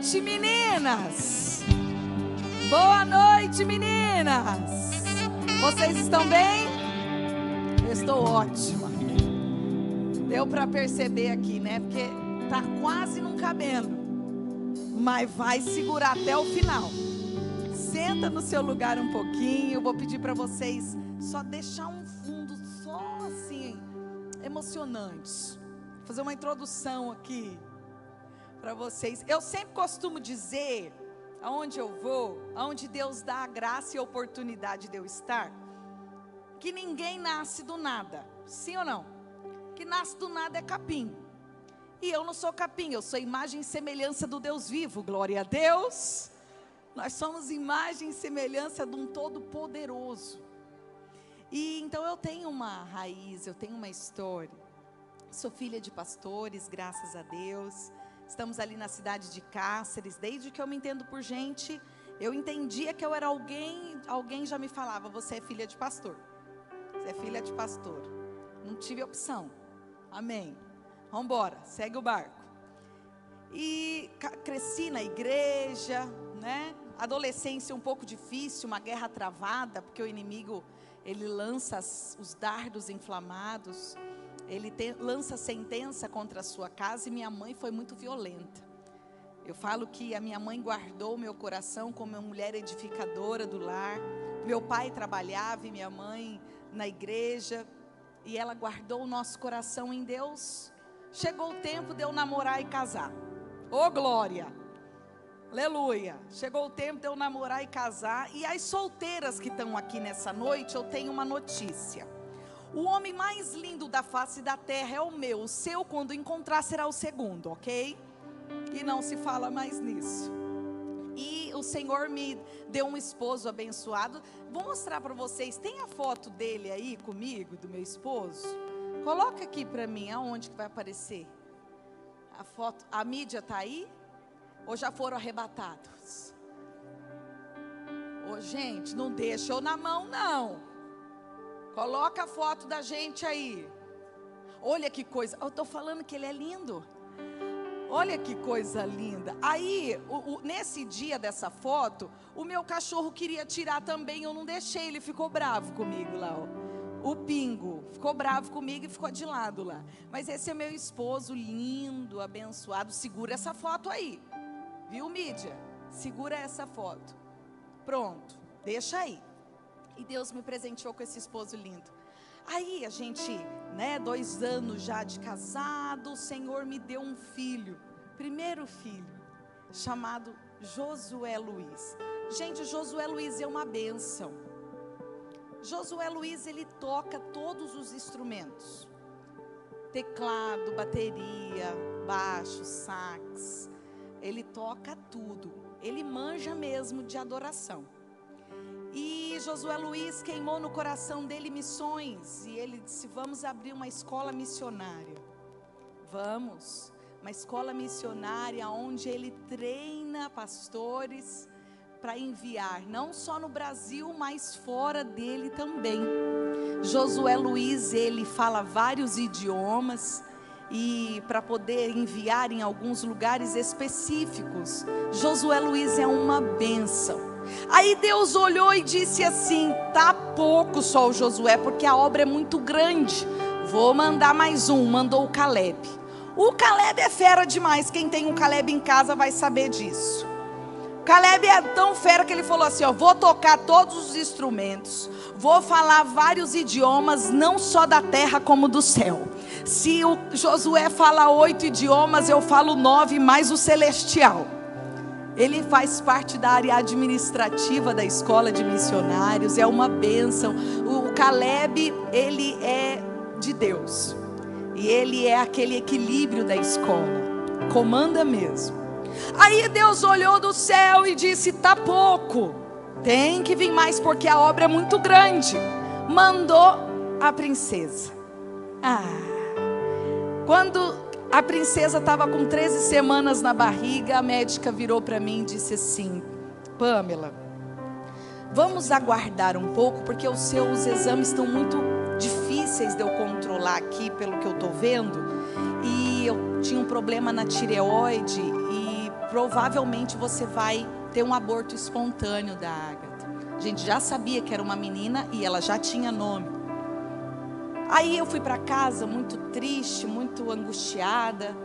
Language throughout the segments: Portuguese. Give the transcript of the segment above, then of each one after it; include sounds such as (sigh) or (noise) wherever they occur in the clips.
Noite, meninas. Boa noite, meninas. Vocês estão bem? Eu estou ótima. Deu para perceber aqui, né? Porque tá quase não cabendo. Mas vai segurar até o final. Senta no seu lugar um pouquinho. Eu vou pedir para vocês só deixar um fundo só assim emocionante. Vou fazer uma introdução aqui para vocês. Eu sempre costumo dizer, aonde eu vou, aonde Deus dá a graça e a oportunidade de eu estar, que ninguém nasce do nada. Sim ou não? Que nasce do nada é capim. E eu não sou capim, eu sou imagem e semelhança do Deus vivo. Glória a Deus. Nós somos imagem e semelhança de um todo poderoso. E então eu tenho uma raiz, eu tenho uma história. Sou filha de pastores, graças a Deus. Estamos ali na cidade de Cáceres. Desde que eu me entendo por gente, eu entendia que eu era alguém, alguém já me falava: você é filha de pastor. Você é filha de pastor. Não tive opção. Amém. Vamos embora, segue o barco. E cresci na igreja, né? Adolescência um pouco difícil, uma guerra travada, porque o inimigo ele lança os dardos inflamados, ele te, lança sentença contra a sua casa e minha mãe foi muito violenta. Eu falo que a minha mãe guardou meu coração como uma mulher edificadora do lar. Meu pai trabalhava e minha mãe na igreja e ela guardou o nosso coração em Deus. Chegou o tempo de eu namorar e casar. Ô oh, glória! Aleluia. Chegou o tempo de eu namorar e casar. E as solteiras que estão aqui nessa noite, eu tenho uma notícia. O homem mais lindo da face da terra é o meu. O seu, quando encontrar, será o segundo, ok? E não se fala mais nisso. E o Senhor me deu um esposo abençoado. Vou mostrar para vocês. Tem a foto dele aí comigo, do meu esposo? Coloca aqui para mim, aonde que vai aparecer? A foto, a mídia tá aí? ou já foram arrebatados? Ô, gente, não deixa eu na mão, não. Coloca a foto da gente aí. Olha que coisa. Eu estou falando que ele é lindo. Olha que coisa linda. Aí, o, o, nesse dia dessa foto, o meu cachorro queria tirar também, eu não deixei, ele ficou bravo comigo lá, ó. O Pingo ficou bravo comigo e ficou de lado lá. Mas esse é meu esposo lindo, abençoado. Segura essa foto aí. Viu, mídia? Segura essa foto. Pronto, deixa aí. E Deus me presenteou com esse esposo lindo. Aí a gente, né, dois anos já de casado, o Senhor me deu um filho, primeiro filho, chamado Josué Luiz. Gente, Josué Luiz é uma benção. Josué Luiz, ele toca todos os instrumentos: teclado, bateria, baixo, sax, ele toca tudo. Ele manja mesmo de adoração. E Josué Luiz queimou no coração dele missões. E ele disse: Vamos abrir uma escola missionária. Vamos. Uma escola missionária onde ele treina pastores para enviar, não só no Brasil, mas fora dele também. Josué Luiz, ele fala vários idiomas e para poder enviar em alguns lugares específicos. Josué Luiz é uma bênção. Aí Deus olhou e disse assim: tá pouco só o Josué, porque a obra é muito grande. Vou mandar mais um. Mandou o Caleb. O Caleb é fera demais. Quem tem um Caleb em casa vai saber disso. Caleb é tão fera que ele falou assim: ó, vou tocar todos os instrumentos, vou falar vários idiomas, não só da terra como do céu. Se o Josué fala oito idiomas, eu falo nove mais o celestial. Ele faz parte da área administrativa da escola de missionários, é uma bênção. O Caleb, ele é de Deus. E ele é aquele equilíbrio da escola. Comanda mesmo. Aí Deus olhou do céu e disse: Tá pouco, tem que vir mais porque a obra é muito grande. Mandou a princesa. Ah, quando a princesa estava com 13 semanas na barriga, a médica virou para mim e disse assim: Pamela, vamos aguardar um pouco, porque os seus exames estão muito difíceis de eu controlar aqui, pelo que eu estou vendo. E eu tinha um problema na tireoide e provavelmente você vai ter um aborto espontâneo da Agatha. A gente já sabia que era uma menina e ela já tinha nome. Aí eu fui para casa muito triste, muito angustiada,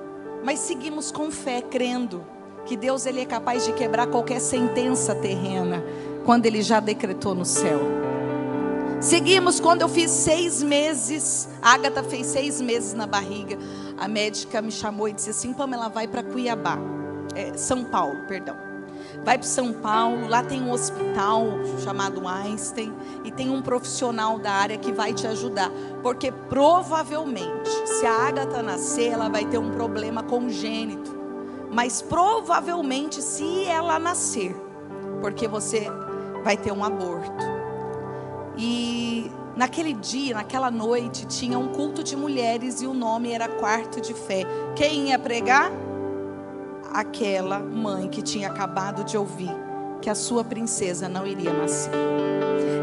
mas seguimos com fé, crendo que Deus ele é capaz de quebrar qualquer sentença terrena quando ele já decretou no céu. Seguimos quando eu fiz seis meses, a Agatha fez seis meses na barriga. A médica me chamou e disse assim: Pamela, vai para Cuiabá, é, São Paulo, perdão vai para São Paulo, lá tem um hospital chamado Einstein e tem um profissional da área que vai te ajudar, porque provavelmente, se a Agatha nascer, ela vai ter um problema congênito, mas provavelmente se ela nascer, porque você vai ter um aborto. E naquele dia, naquela noite, tinha um culto de mulheres e o nome era Quarto de Fé. Quem ia pregar? Aquela mãe que tinha acabado de ouvir que a sua princesa não iria nascer.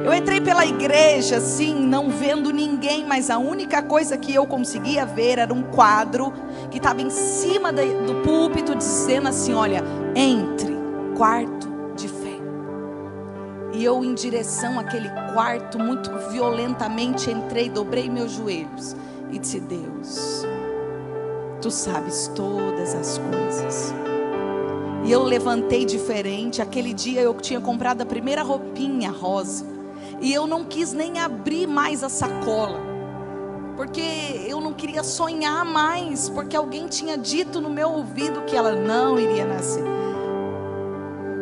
Eu entrei pela igreja assim, não vendo ninguém, mas a única coisa que eu conseguia ver era um quadro que estava em cima do púlpito dizendo assim: Olha, entre, quarto de fé. E eu, em direção àquele quarto, muito violentamente entrei, dobrei meus joelhos e disse: Deus, tu sabes todas as coisas. E eu levantei diferente. Aquele dia eu tinha comprado a primeira roupinha rosa. E eu não quis nem abrir mais a sacola. Porque eu não queria sonhar mais. Porque alguém tinha dito no meu ouvido que ela não iria nascer.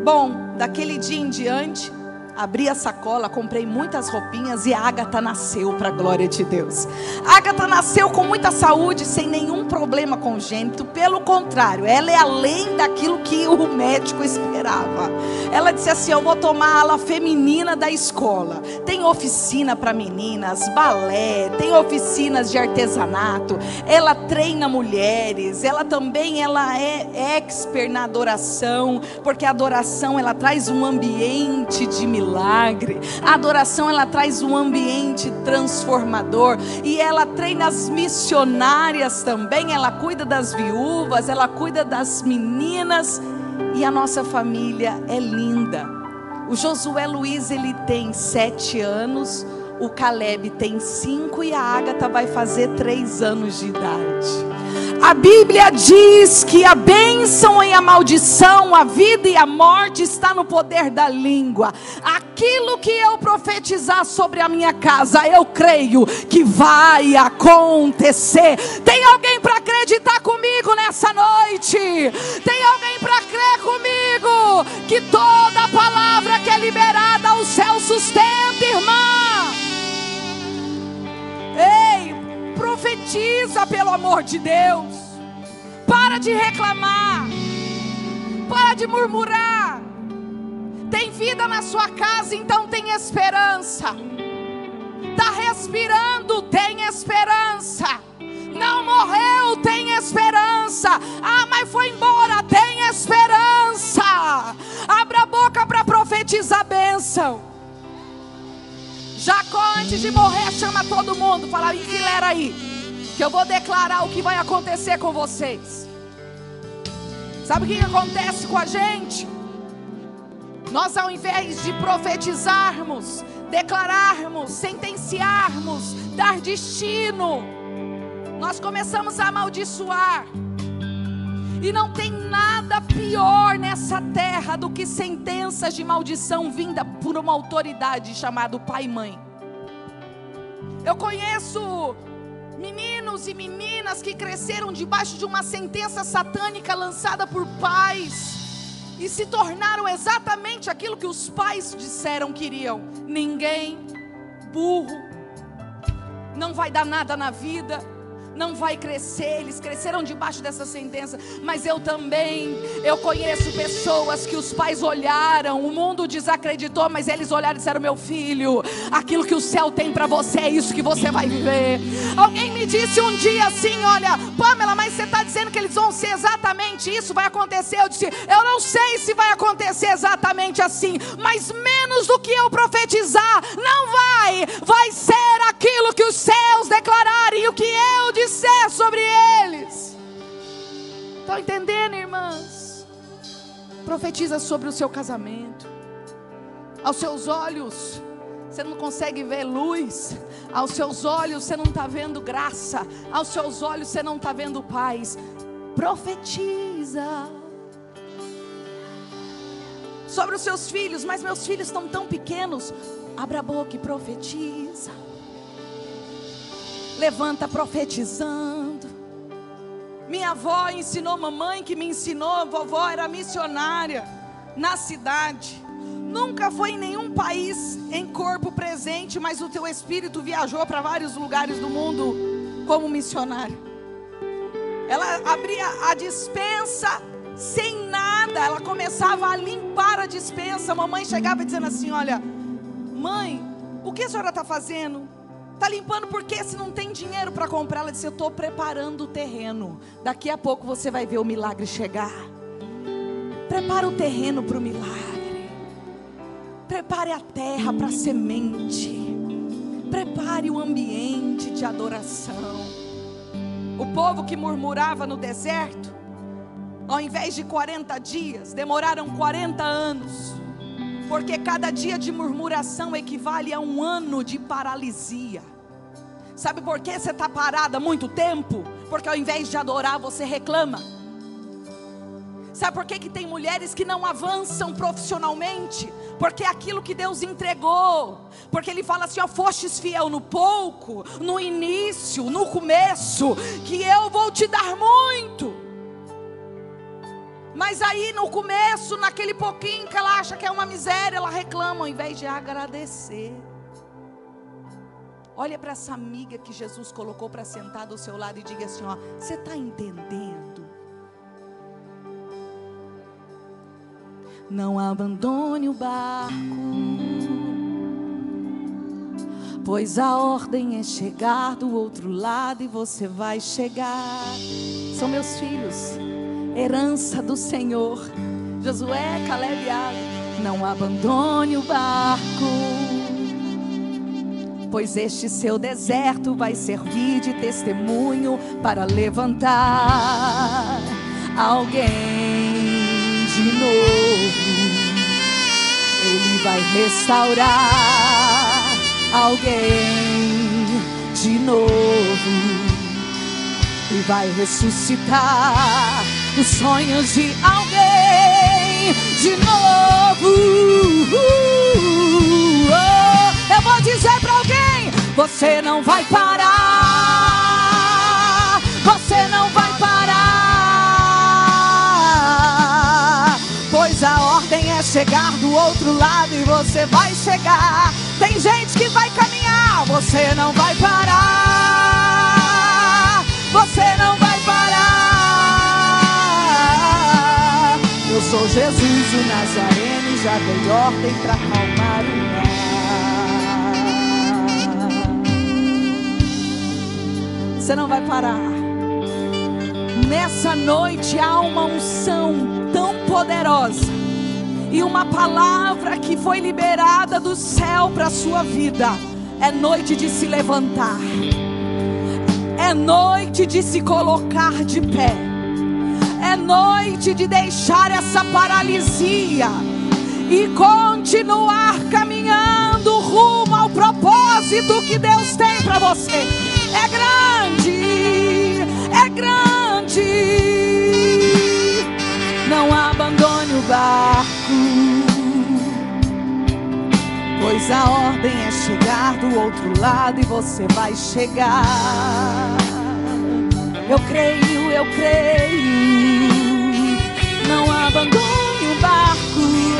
Bom, daquele dia em diante, abri a sacola, comprei muitas roupinhas e a Agatha nasceu para a glória de Deus. A Agatha nasceu com muita saúde, sem nenhum problema congênito, pelo contrário, ela é além daquilo que o médico Ela disse assim: Eu vou tomar a ala feminina da escola. Tem oficina para meninas, balé, tem oficinas de artesanato. Ela treina mulheres, ela também ela é expert na adoração, porque a adoração ela traz um ambiente de milagre milagre. A adoração ela traz um ambiente transformador e ela treina as missionárias também. Ela cuida das viúvas, ela cuida das meninas e a nossa família é linda. O Josué Luiz ele tem sete anos, o Caleb tem cinco e a Agatha vai fazer três anos de idade. A Bíblia diz que a bênção e a maldição, a vida e a morte está no poder da língua. Aquilo que eu profetizar sobre a minha casa, eu creio que vai acontecer. Tem alguém para acreditar comigo nessa noite? Tem alguém para crer comigo que toda palavra que é liberada, o céu sustenta, irmã? Ei, profetiza pelo amor de Deus. Para de reclamar. Para de murmurar. Tem vida na sua casa, então tem esperança. Está respirando, tem esperança. Não morreu, tem esperança. Ah, mas foi embora, tem esperança. Abra a boca para profetizar a bênção. Jacó, antes de morrer, chama todo mundo, fala, enfileira aí, que eu vou declarar o que vai acontecer com vocês. Sabe o que acontece com a gente? Nós, ao invés de profetizarmos, declararmos, sentenciarmos, dar destino, nós começamos a amaldiçoar. E não tem nada pior nessa terra do que sentenças de maldição vinda por uma autoridade chamada pai e mãe. Eu conheço meninos e meninas que cresceram debaixo de uma sentença satânica lançada por pais e se tornaram exatamente aquilo que os pais disseram que iriam. Ninguém, burro, não vai dar nada na vida não vai crescer. Eles cresceram debaixo dessa sentença. Mas eu também, eu conheço pessoas que os pais olharam, o mundo desacreditou, mas eles olharam e disseram: Meu filho, aquilo que o céu tem para você é isso que você vai viver. Alguém me disse um dia assim: Olha, Pamela, mas você está dizendo que eles vão ser exatamente isso, vai acontecer. Eu disse: Eu não sei se vai acontecer exatamente assim, mas menos do que eu profetizar, não vai, vai ser aquilo que os céus declararem, o que eu disser sobre eles. Estão entendendo, irmãs? Profetiza sobre o seu casamento. Aos seus olhos, você não consegue ver luz. Aos seus olhos, você não está vendo graça. Aos seus olhos, você não está vendo paz. Profetiza sobre os seus filhos, mas meus filhos estão tão pequenos. Abra a boca e profetiza levanta profetizando. Minha avó ensinou mamãe que me ensinou, vovó era missionária na cidade. Nunca foi em nenhum país em corpo presente, mas o teu espírito viajou para vários lugares do mundo como missionária. Ela abria a dispensa sem nada, ela começava a limpar a dispensa. Mamãe chegava dizendo assim: Olha, mãe, o que a senhora está fazendo? Está limpando porque se não tem dinheiro para comprar, ela disse: Eu estou preparando o terreno. Daqui a pouco você vai ver o milagre chegar. Prepara o terreno para o milagre. Prepare a terra para a semente. Prepare o ambiente de adoração. O povo que murmurava no deserto, ao invés de 40 dias, demoraram 40 anos porque cada dia de murmuração equivale a um ano de paralisia. Sabe por que você está parada muito tempo? Porque ao invés de adorar, você reclama. Sabe por que, que tem mulheres que não avançam profissionalmente? Porque é aquilo que Deus entregou. Porque Ele fala assim: ó, fostes fiel no pouco, no início, no começo, que eu vou te dar muito. Mas aí no começo, naquele pouquinho que ela acha que é uma miséria, ela reclama ao invés de agradecer. Olha para essa amiga que Jesus colocou para sentar do seu lado e diga assim: ó, você está entendendo? Não abandone o barco, pois a ordem é chegar do outro lado e você vai chegar. São meus filhos herança do Senhor. Josué, Caleb e Água, não abandone o barco, pois este seu deserto vai servir de testemunho para levantar alguém de novo. Ele vai restaurar alguém de novo e vai ressuscitar os sonhos de alguém de novo. Eu vou dizer para alguém: você não vai parar, você não vai parar, pois a ordem é chegar do outro lado e você vai chegar. Tem gente que vai caminhar, você não vai parar, você não vai Eu sou Jesus o Nazareno já dei ordem para acalmar o mar. Você não vai parar. Nessa noite há uma unção tão poderosa e uma palavra que foi liberada do céu para a sua vida. É noite de se levantar. É noite de se colocar de pé é noite de deixar essa paralisia e continuar caminhando rumo ao propósito que Deus tem para você. É grande, é grande. Não abandone o barco, pois a ordem é chegar do outro lado e você vai chegar. Eu creio, eu creio não abandone o barco.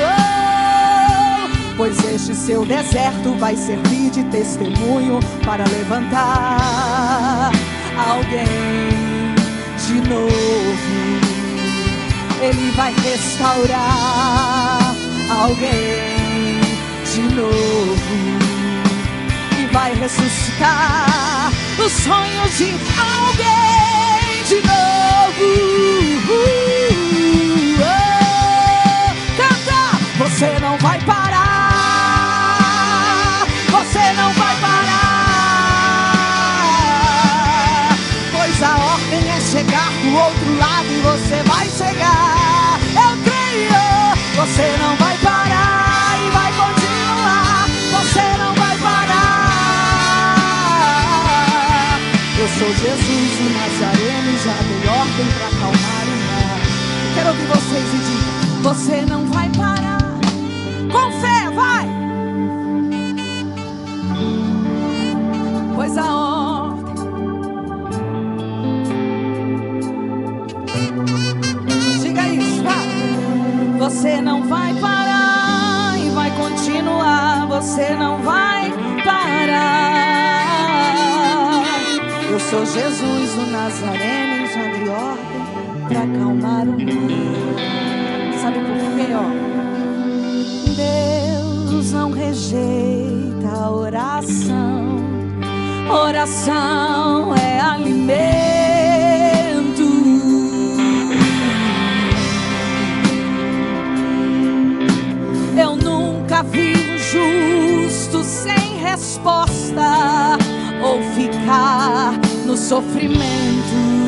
Oh, pois este seu deserto vai servir de testemunho para levantar alguém de novo. Ele vai restaurar alguém de novo e vai ressuscitar os sonhos de alguém de novo. Você não vai parar, você não vai parar, pois a ordem é chegar do outro lado e você vai chegar. Eu creio, você não vai parar e vai continuar, você não vai parar. Eu sou Jesus o Nazareno e já dei ordem para acalmar o mar. Quero ouvir vocês e diga: você não vai parar. Você não vai parar e vai continuar. Você não vai parar. Eu sou Jesus, o Nazareno, já dei ordem para acalmar o mar. Sabe por quê, ó? Deus não rejeita a oração. Oração é alimento. Resposta ou ficar no sofrimento.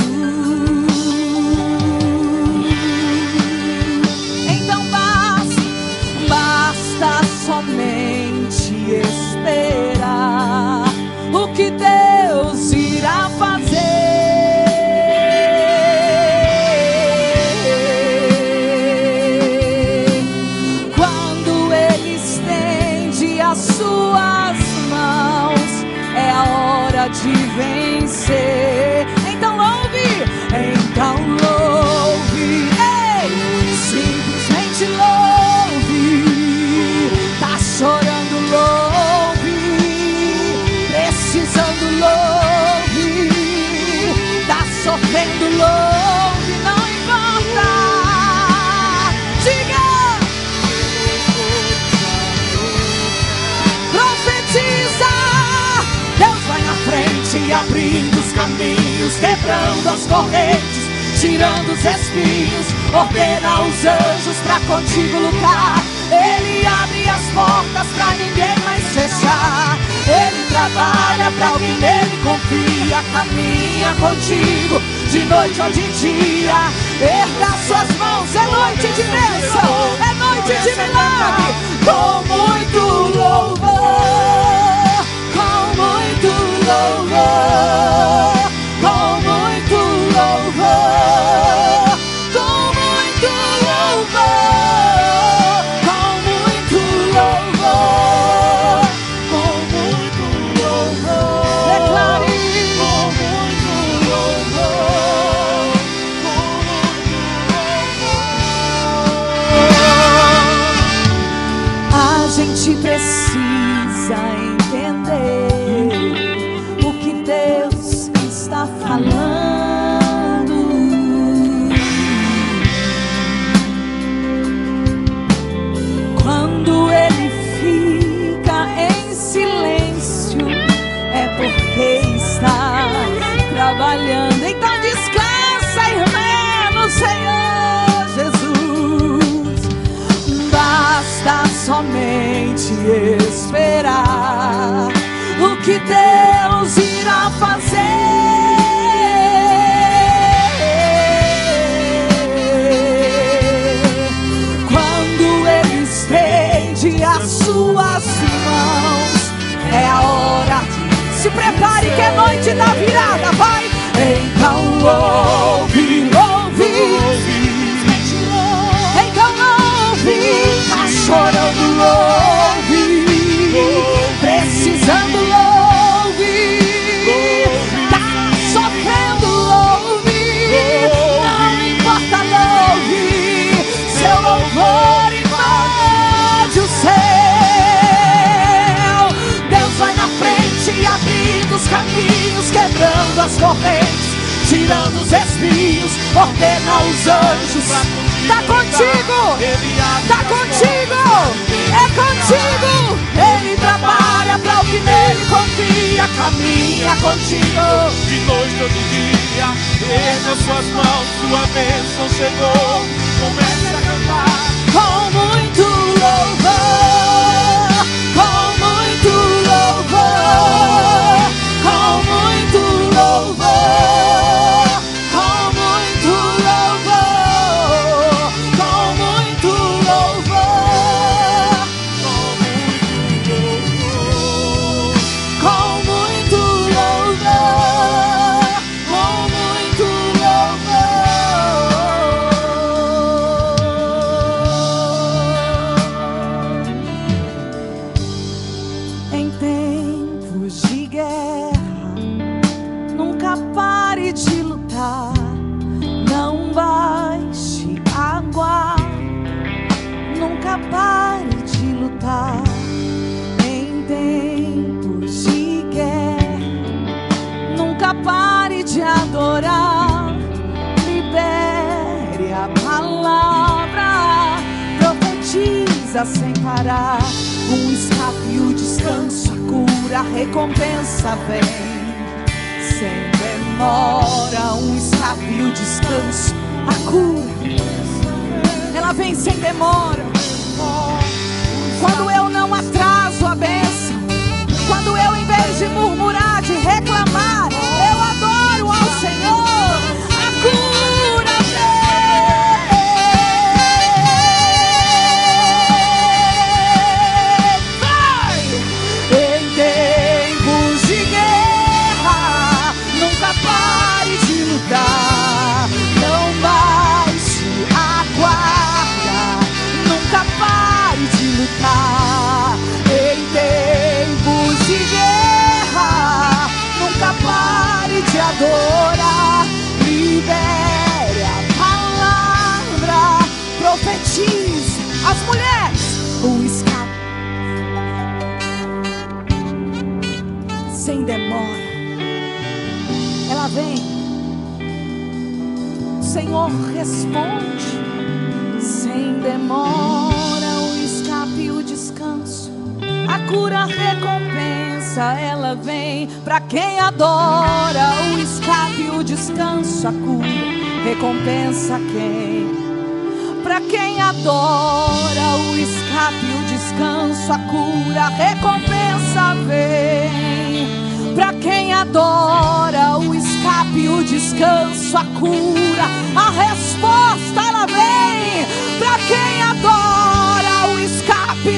Quebrando as correntes, tirando os espinhos, ordena os anjos pra contigo lutar. Ele abre as portas pra ninguém mais fechar. Ele trabalha pra alguém nele confia, caminha contigo de noite ou de dia. Erga suas mãos, é noite de bênção, é noite de milagre. Com muito louvor, com muito louvor,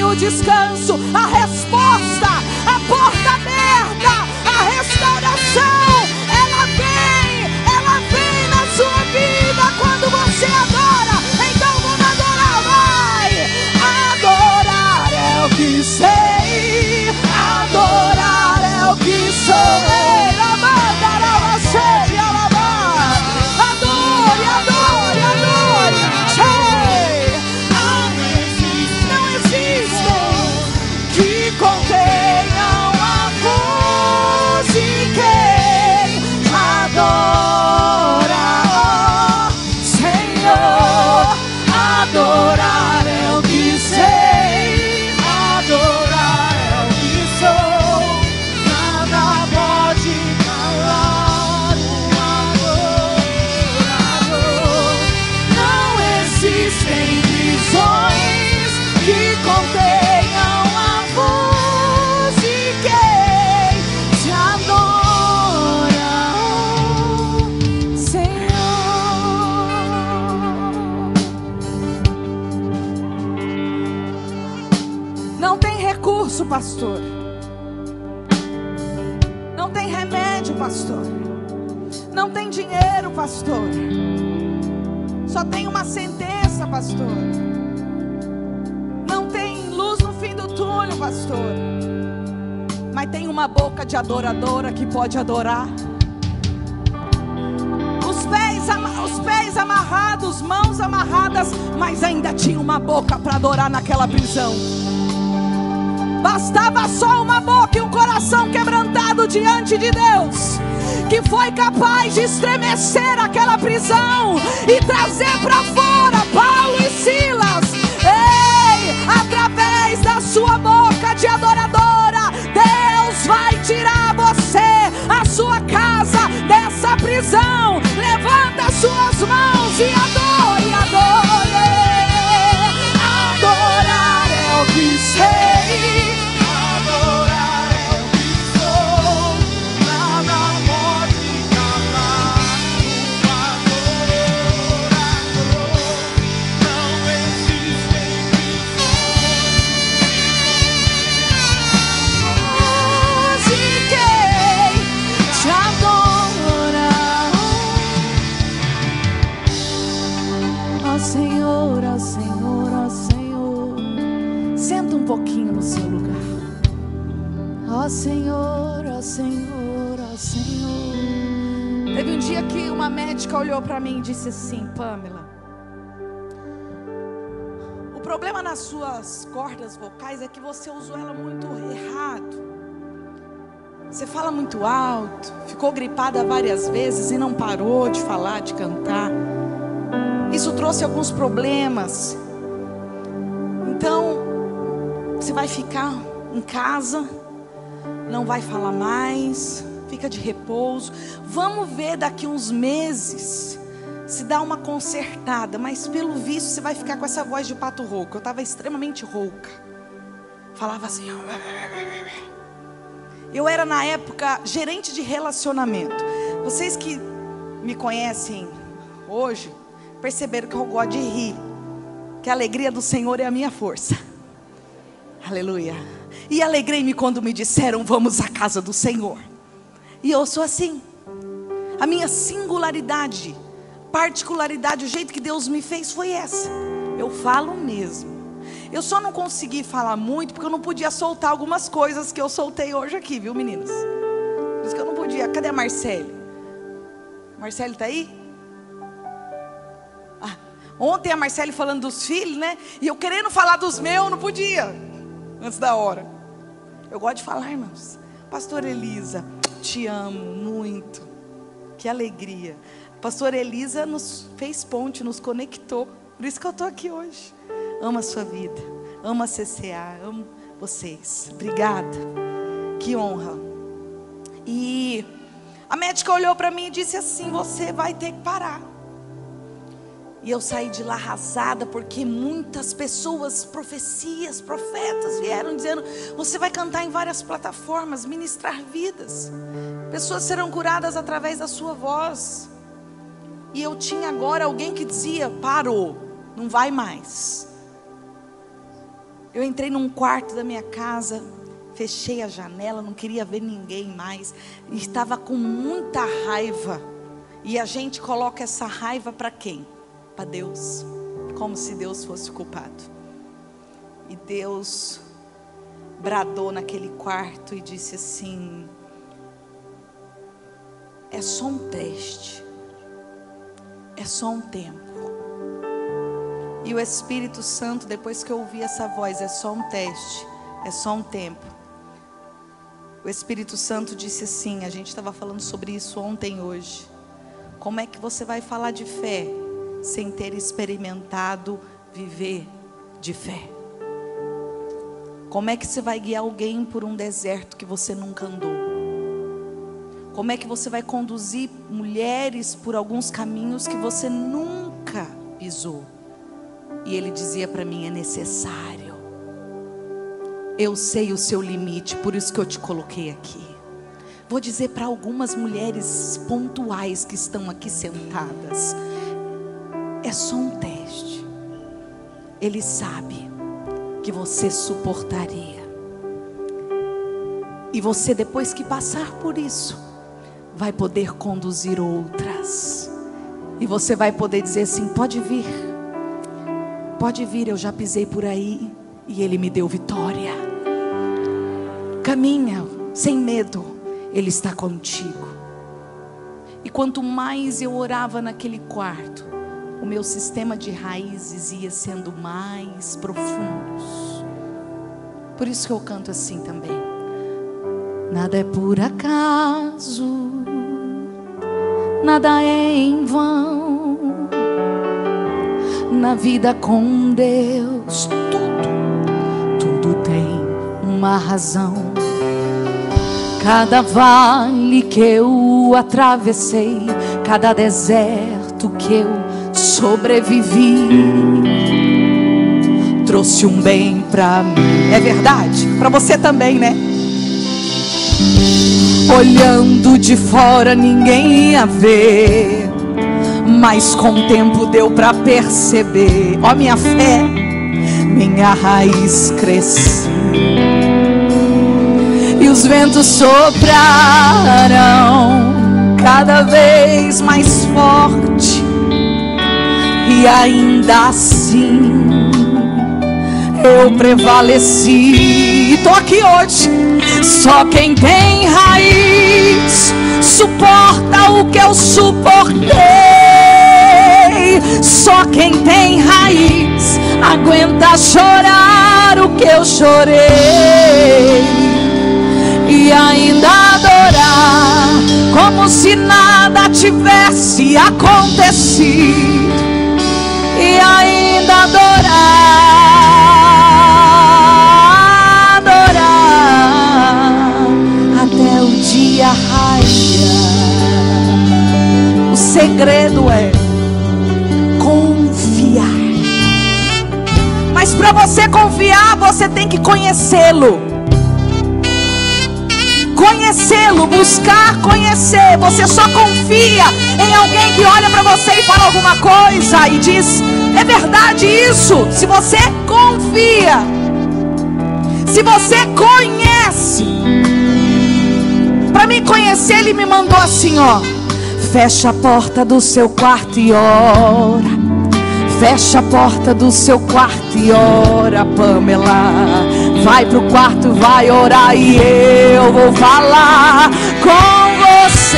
o descanso, a resposta adoradora que pode adorar. Os pés, os pés amarrados, mãos amarradas, mas ainda tinha uma boca para adorar naquela prisão. Bastava só uma boca e um coração quebrantado diante de Deus, que foi capaz de estremecer aquela prisão e trazer para fora Paulo e Silas, ei, através da sua boca disse assim: Pamela. O problema nas suas cordas vocais é que você usou ela muito errado. Você fala muito alto, ficou gripada várias vezes e não parou de falar, de cantar. Isso trouxe alguns problemas. Então, você vai ficar em casa, não vai falar mais, fica de repouso. Vamos ver daqui uns meses se dá uma consertada, mas pelo visto você vai ficar com essa voz de pato rouco. Eu estava extremamente rouca. Falava assim. Eu era na época gerente de relacionamento. Vocês que me conhecem hoje perceberam que eu gosto de rir, que a alegria do Senhor é a minha força. Aleluia. E alegrei-me quando me disseram: Vamos à casa do Senhor. E eu sou assim. A minha singularidade, particularidade, o jeito que Deus me fez foi essa. Eu falo mesmo. Eu só não consegui falar muito porque eu não podia soltar algumas coisas que eu soltei hoje aqui, viu, meninas? Por isso que eu não podia. Cadê a Marcele? Marcele tá aí? Ah, ontem a Marcele falando dos filhos, né? E eu querendo falar dos meus, não podia. Antes da hora. Eu gosto de falar, irmãos. Pastor Elisa, te amo muito. Que alegria. Pastor Elisa nos fez ponte, nos conectou. Por isso que eu estou aqui hoje. Amo a sua vida. Amo a CCA. Amo vocês. Obrigada. Que honra. E a médica olhou para mim e disse assim: Você vai ter que parar. E eu saí de lá arrasada, porque muitas pessoas, profecias, profetas vieram dizendo: Você vai cantar em várias plataformas, ministrar vidas. Pessoas serão curadas através da sua voz. E eu tinha agora alguém que dizia: Parou, não vai mais. Eu entrei num quarto da minha casa, fechei a janela, não queria ver ninguém mais, estava com muita raiva. E a gente coloca essa raiva para quem? Para Deus, como se Deus fosse culpado. E Deus bradou naquele quarto e disse assim: É só um teste, é só um tempo. E o Espírito Santo, depois que eu ouvi essa voz, é só um teste, é só um tempo. O Espírito Santo disse assim: a gente estava falando sobre isso ontem e hoje. Como é que você vai falar de fé sem ter experimentado viver de fé? Como é que você vai guiar alguém por um deserto que você nunca andou? Como é que você vai conduzir mulheres por alguns caminhos que você nunca pisou? E ele dizia para mim: é necessário. Eu sei o seu limite, por isso que eu te coloquei aqui. Vou dizer para algumas mulheres pontuais que estão aqui sentadas: é só um teste. Ele sabe que você suportaria. E você, depois que passar por isso, vai poder conduzir outras. E você vai poder dizer assim: pode vir, pode vir, eu já pisei por aí e Ele me deu vitória. Caminha sem medo, Ele está contigo. E quanto mais eu orava naquele quarto, o meu sistema de raízes ia sendo mais profundos. Por isso que eu canto assim também. Nada é por acaso, nada é em vão. Na vida com Deus, tudo, tudo tem uma razão. Cada vale que eu atravessei, cada deserto que eu sobrevivi, trouxe um bem pra mim. É verdade, pra você também, né? Olhando de fora ninguém ia ver, mas com o tempo deu pra perceber. Ó, minha fé, minha raiz cresceu e os ventos soprarão cada vez mais forte, e ainda assim eu prevaleci. E tô aqui hoje. Só quem tem raiz suporta o que eu suportei. Só quem tem raiz aguenta chorar o que eu chorei e ainda adorar, como se nada tivesse acontecido, e ainda adorar, segredo é confiar. Mas para você confiar, você tem que conhecê-lo conhecê-lo, buscar conhecer. Você só confia em alguém que olha para você e fala alguma coisa e diz: é verdade isso. Se você confia, se você conhece, para me conhecer, ele me mandou assim: ó, fecha a porta do seu quarto e ora. Fecha a porta do seu quarto e ora, Pamela. Vai pro quarto, vai orar e eu vou falar com você.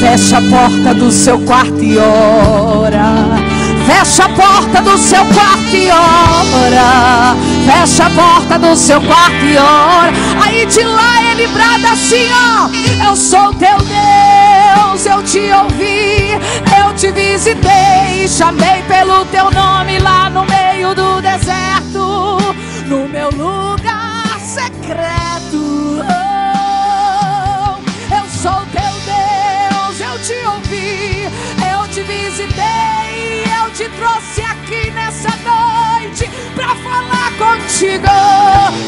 Fecha a porta do seu quarto e ora. Fecha a porta do seu quarto e ora. Fecha a porta do seu quarto e ora. Aí de lá ele brada assim, ó. Eu sou teu Deus, eu te ouvi, eu te visitei, chamei pelo teu nome lá no meio do deserto, no meu lugar secreto. Oh, eu sou teu Deus, eu te ouvi, eu te visitei, eu te trouxe aqui nessa noite para falar contigo,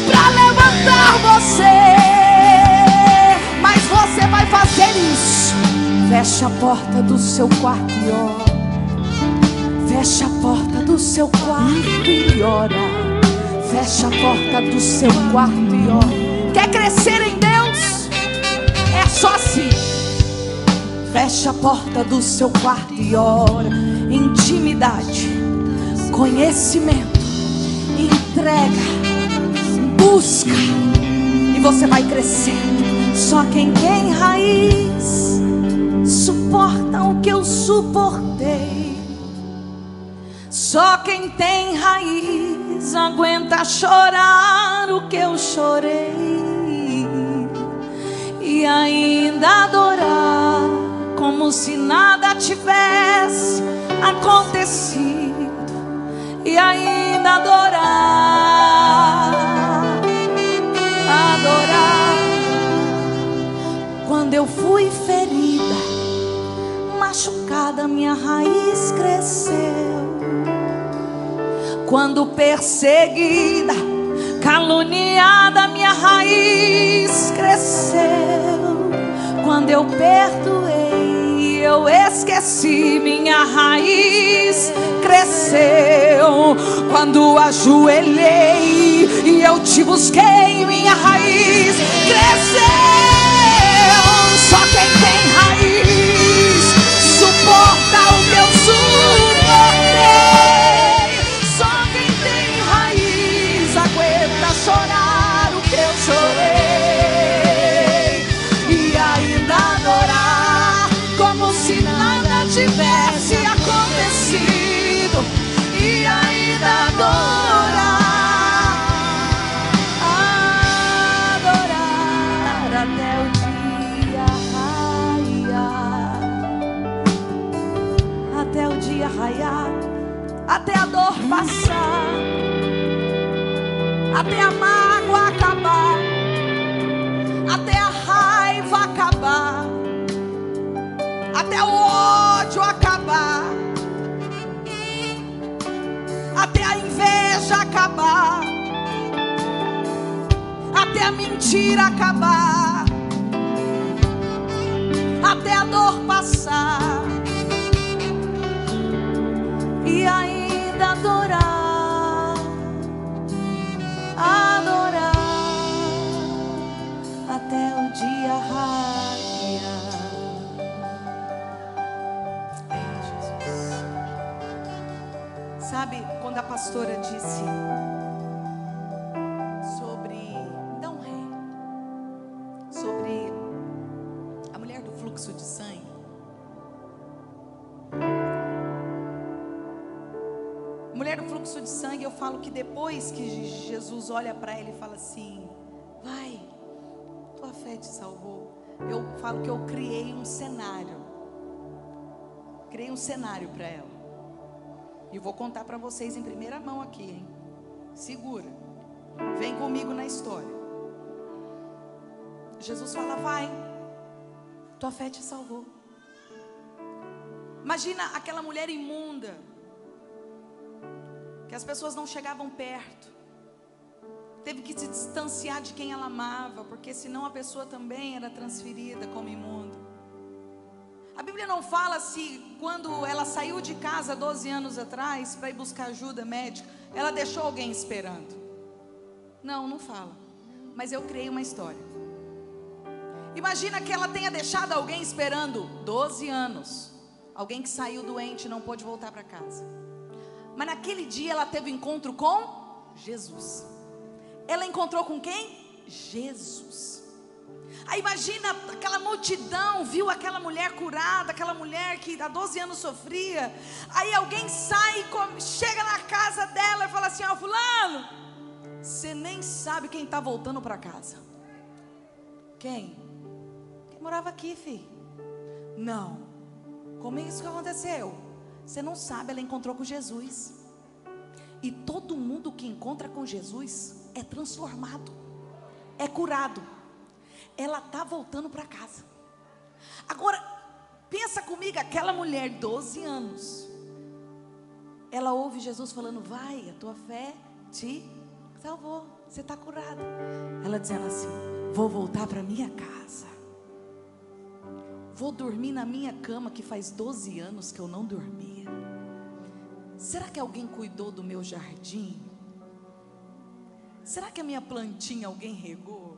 para levantar você você vai fazer isso. Fecha a porta do seu quarto e ora. Fecha a porta do seu quarto e ora. Fecha a porta do seu quarto e ora. Quer crescer em Deus? É só assim. Fecha a porta do seu quarto e ora. Intimidade, conhecimento, entrega, busca. E você vai crescendo só quem tem raiz suporta o que eu suportei. Só quem tem raiz aguenta chorar o que eu chorei. E ainda adorar como se nada tivesse acontecido. E ainda adorar, quando eu fui ferida, machucada, minha raiz cresceu. Quando perseguida, caluniada, minha raiz cresceu. Quando eu perdoei, eu esqueci, minha raiz cresceu. Quando ajoelhei e eu te busquei, minha raiz cresceu. Passar, até a mágoa acabar, até a raiva acabar, até o ódio acabar, até a inveja acabar, até a mentira acabar, até a dor passar quando a pastora disse sobre. Um ré. Sobre a mulher do fluxo de sangue. Mulher do fluxo de sangue, eu falo que depois que Jesus olha para ela e fala assim: Vai, tua fé te salvou. Eu falo que eu criei um cenário. Criei um cenário para ela. E vou contar para vocês em primeira mão aqui, hein? Segura. Vem comigo na história. Jesus fala: Vai, tua fé te salvou. Imagina aquela mulher imunda que as pessoas não chegavam perto. Teve que se distanciar de quem ela amava, porque senão a pessoa também era transferida como imundo. A Bíblia não fala se quando ela saiu de casa 12 anos atrás para ir buscar ajuda médica, ela deixou alguém esperando. Não, não fala. Mas eu criei uma história. Imagina que ela tenha deixado alguém esperando 12 anos. Alguém que saiu doente e não pôde voltar para casa. Mas naquele dia ela teve encontro com Jesus. Ela encontrou com quem? Jesus. Aí imagina aquela multidão, viu aquela mulher curada, aquela mulher que há 12 anos sofria. Aí alguém sai, chega na casa dela e fala assim: Ó, oh, Fulano, você nem sabe quem está voltando para casa. Quem? Quem morava aqui, filho? Não. Como é isso que aconteceu? Você não sabe, ela encontrou com Jesus. E todo mundo que encontra com Jesus é transformado, é curado. Ela está voltando para casa. Agora, pensa comigo, aquela mulher, 12 anos. Ela ouve Jesus falando: Vai, a tua fé te salvou, você está curada. Ela dizendo assim: Vou voltar para minha casa. Vou dormir na minha cama que faz 12 anos que eu não dormia. Será que alguém cuidou do meu jardim? Será que a minha plantinha alguém regou?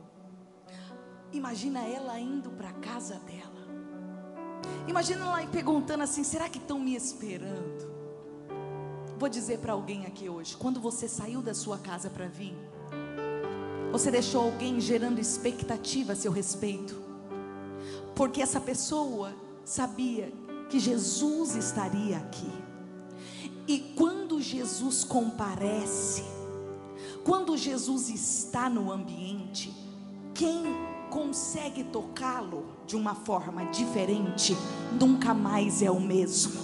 Imagina ela indo para a casa dela. Imagina ela perguntando assim: será que estão me esperando? Vou dizer para alguém aqui hoje: quando você saiu da sua casa para vir, você deixou alguém gerando expectativa a seu respeito, porque essa pessoa sabia que Jesus estaria aqui. E quando Jesus comparece, quando Jesus está no ambiente, quem consegue tocá-lo de uma forma diferente, nunca mais é o mesmo.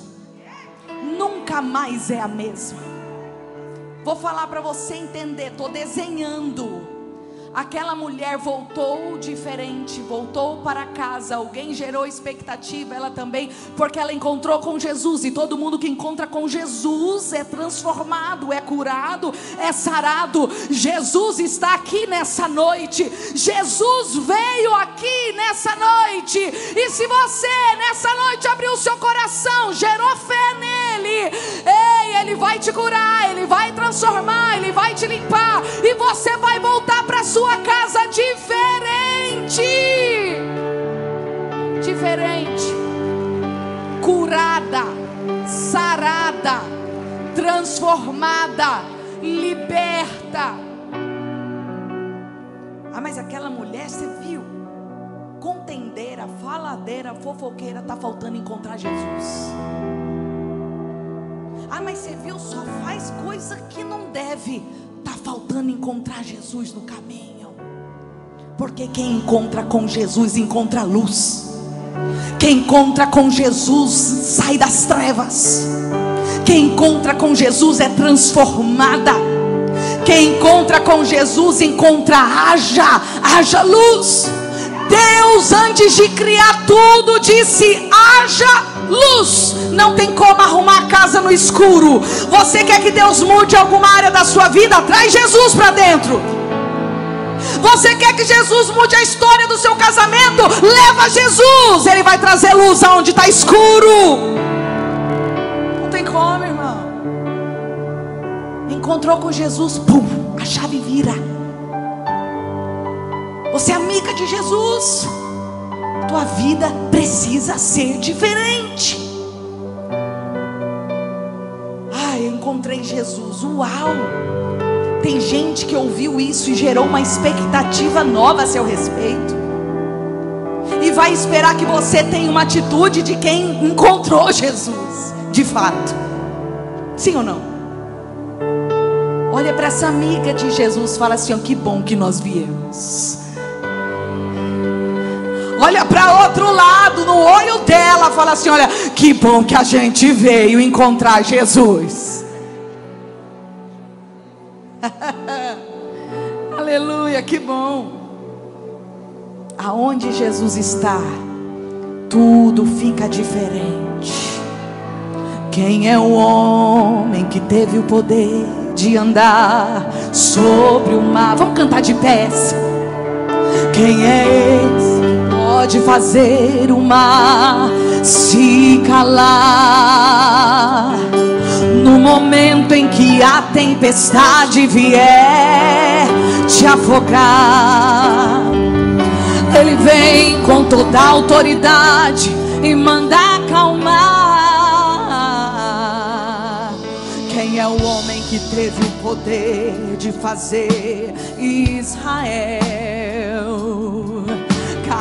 Nunca mais é a mesma. Vou falar para você entender, estou desenhando. Aquela mulher voltou diferente, voltou para casa. Alguém gerou expectativa, ela também, porque ela encontrou com Jesus. E todo mundo que encontra com Jesus é transformado, é curado, é sarado. Jesus está aqui nessa noite. Jesus veio aqui nessa noite. E se você nessa noite abriu o seu coração, gerou fé nele, ei, ele vai te curar, ele vai transformar, ele vai te limpar. E você vai voltar sua casa diferente. Diferente. Curada, sarada, transformada, liberta. Ah, mas aquela mulher, você viu? Contendeira, faladeira, fofoqueira, está faltando encontrar Jesus. Ah, mas você viu, só faz coisa que não deve. Está faltando encontrar Jesus no caminho. Porque quem encontra com Jesus encontra luz. Quem encontra com Jesus sai das trevas. Quem encontra com Jesus é transformada. Quem encontra com Jesus encontra haja, haja luz. Deus, antes de criar tudo, disse: haja luz. Não tem como arrumar a casa no escuro. Você quer que Deus mude alguma área da sua vida? Traz Jesus para dentro. Você quer que Jesus mude a história do seu casamento? Leva Jesus. Ele vai trazer luz aonde está escuro. Não tem como, irmão. Encontrou com Jesus, pum, a chave vira. Você é amiga de Jesus. Tua vida precisa ser diferente. Ah, eu encontrei Jesus. Uau! Tem gente que ouviu isso e gerou uma expectativa nova a seu respeito. E vai esperar que você tenha uma atitude de quem encontrou Jesus, de fato. Sim ou não? Olha para essa amiga de Jesus, fala assim: que bom que nós viemos. Olha para outro lado, no olho dela, fala assim: olha, que bom que a gente veio encontrar Jesus. (laughs) Aleluia, que bom. Aonde Jesus está, tudo fica diferente. Quem é o homem que teve o poder de andar sobre o mar? Vamos cantar de pés. Quem é esse pode fazer o mar se calar? No momento em que a tempestade vier te afogar, Ele vem com toda a autoridade e manda acalmar. Quem é o homem que teve o poder de fazer Israel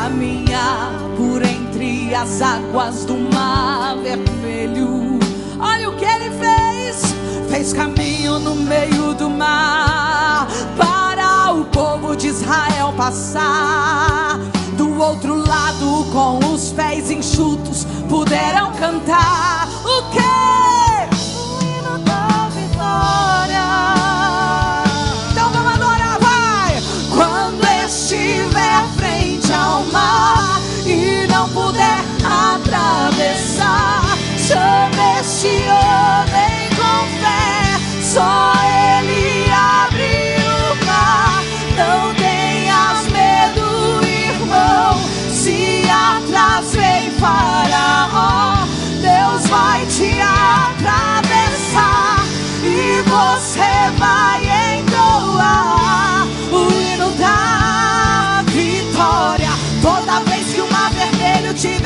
caminhar por entre as águas do mar vermelho? Olha o que ele fez: fez caminho no meio do mar para o povo de Israel passar. Do outro lado, com os pés enxutos, puderam cantar o quê? O hino da vitória. Não puder atravessar, chame este homem com fé, só ele abre o mar. Não tenhas medo, irmão, se atrás vem Faraó, Deus vai te atravessar. E você vai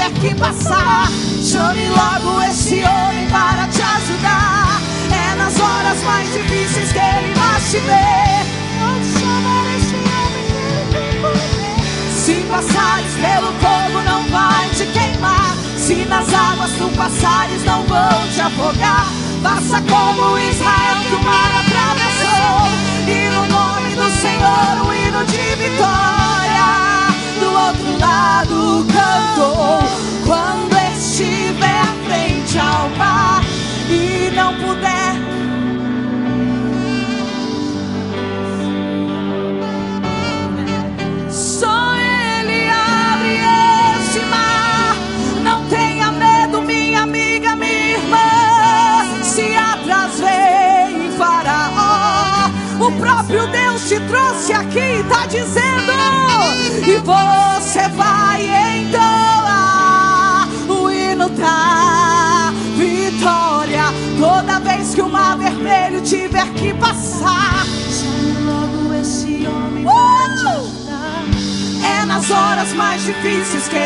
tiver que passar, chame logo esse homem para te ajudar. É nas horas mais difíceis que ele vai te ver. Homem. Se passares pelo fogo, não vai te queimar. Se nas águas tu passares, não vão te afogar. Faça como Israel que o mar atravessou. E no nome do Senhor, o hino de vitória. Lado cantou. Quando estiver frente ao mar e não puder. Horas mais difíceis que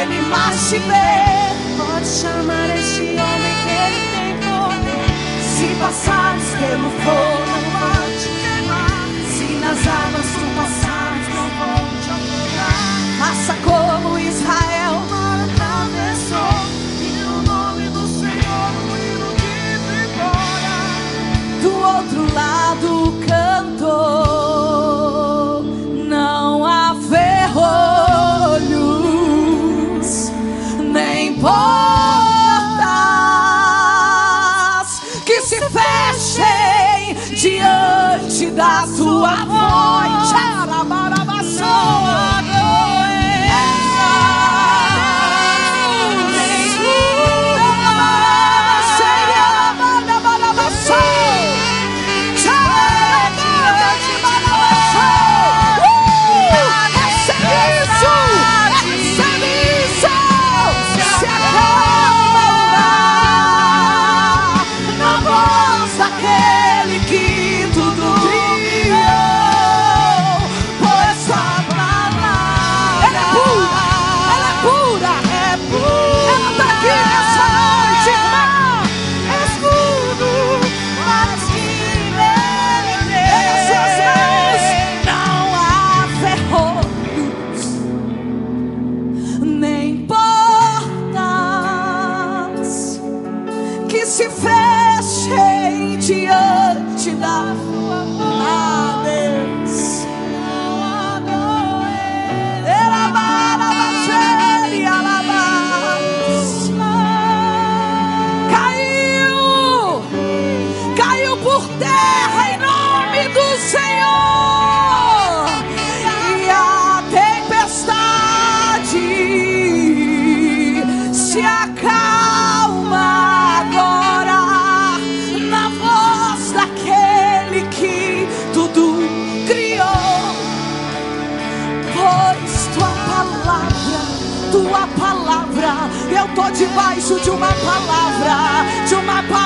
te vê. Pode chamar esse homem que ele tem poder. Se passares pelo fogo, debaixo de uma palavra, de uma palavra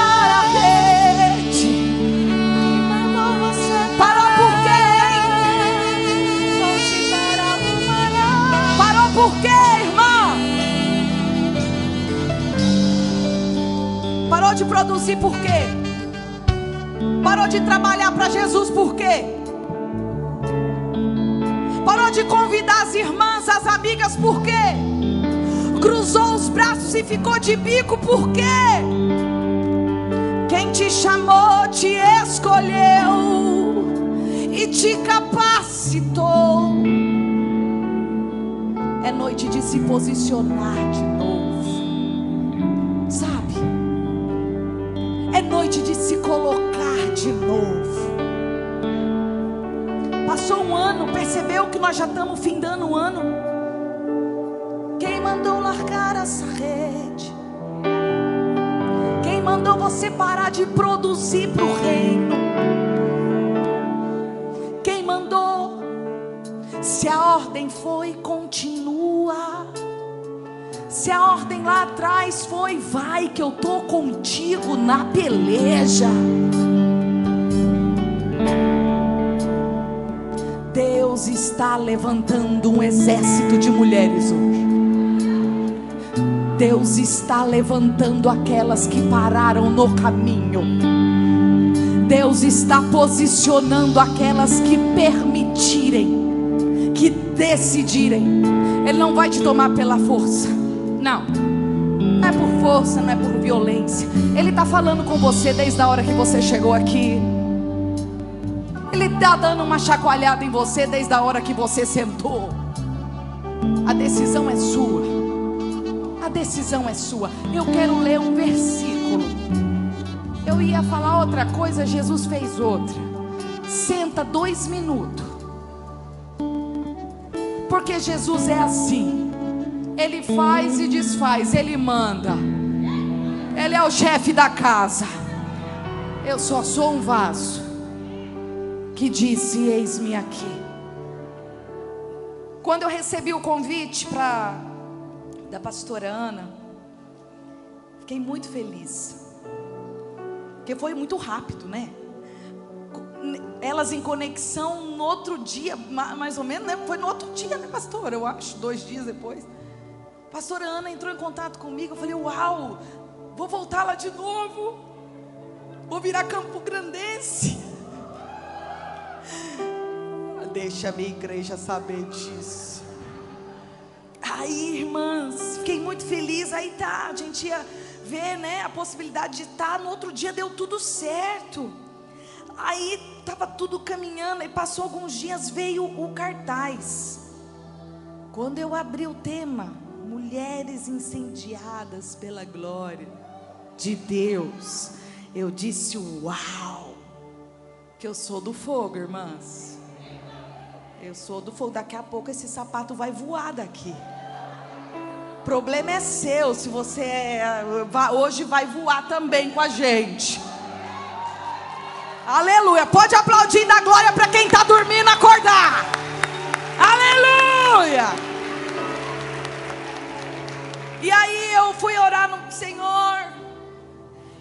Parou de produzir por quê? Parou de trabalhar para Jesus por quê? Parou de convidar as irmãs, as amigas por quê? Cruzou os braços e ficou de bico por quê? Quem te chamou, te escolheu e te capacitou. É noite de se posicionar de novo. De se colocar de novo. Passou um ano, percebeu que nós já estamos findando o ano. Quem mandou largar essa rede? Quem mandou você parar de produzir para o reino? Quem mandou? Se a ordem foi, continua. Se a ordem lá atrás foi, vai que eu tô contigo na peleja. Deus está levantando um exército de mulheres hoje. Deus está levantando aquelas que pararam no caminho. Deus está posicionando aquelas que permitirem, que decidirem. Ele não vai te tomar pela força. Não. Não é por força, não é por violência. Ele está falando com você desde a hora que você chegou aqui. Ele está dando uma chacoalhada em você desde a hora que você sentou. A decisão é sua. A decisão é sua. Eu quero ler um versículo. Eu ia falar outra coisa, Jesus fez outra. Senta dois minutos. Porque Jesus é assim. Ele faz e desfaz, ele manda. Ele é o chefe da casa. Eu só sou um vaso que disse: Eis-me aqui. Quando eu recebi o convite para da pastora Ana, fiquei muito feliz. Porque foi muito rápido, né? Elas em conexão no outro dia, mais ou menos, né? Foi no outro dia, né, pastora? Eu acho, dois dias depois. Pastora Ana entrou em contato comigo. Eu falei: Uau, vou voltar lá de novo. Vou virar Campo Grandense. (laughs) Deixa a minha igreja saber disso. Aí, irmãs, fiquei muito feliz. Aí tá, a gente ia ver, né, a possibilidade de estar. Tá. No outro dia deu tudo certo. Aí estava tudo caminhando. E passou alguns dias, veio o cartaz. Quando eu abri o tema, mulheres incendiadas pela glória de Deus, eu disse: Uau! Que eu sou do fogo, irmãs. Eu sou do fogo. Daqui a pouco esse sapato vai voar daqui. O problema é seu. Se você é, hoje vai voar também com a gente. Aleluia. Pode aplaudir da glória para quem está dormindo acordar. Aleluia. E aí eu fui orar no Senhor.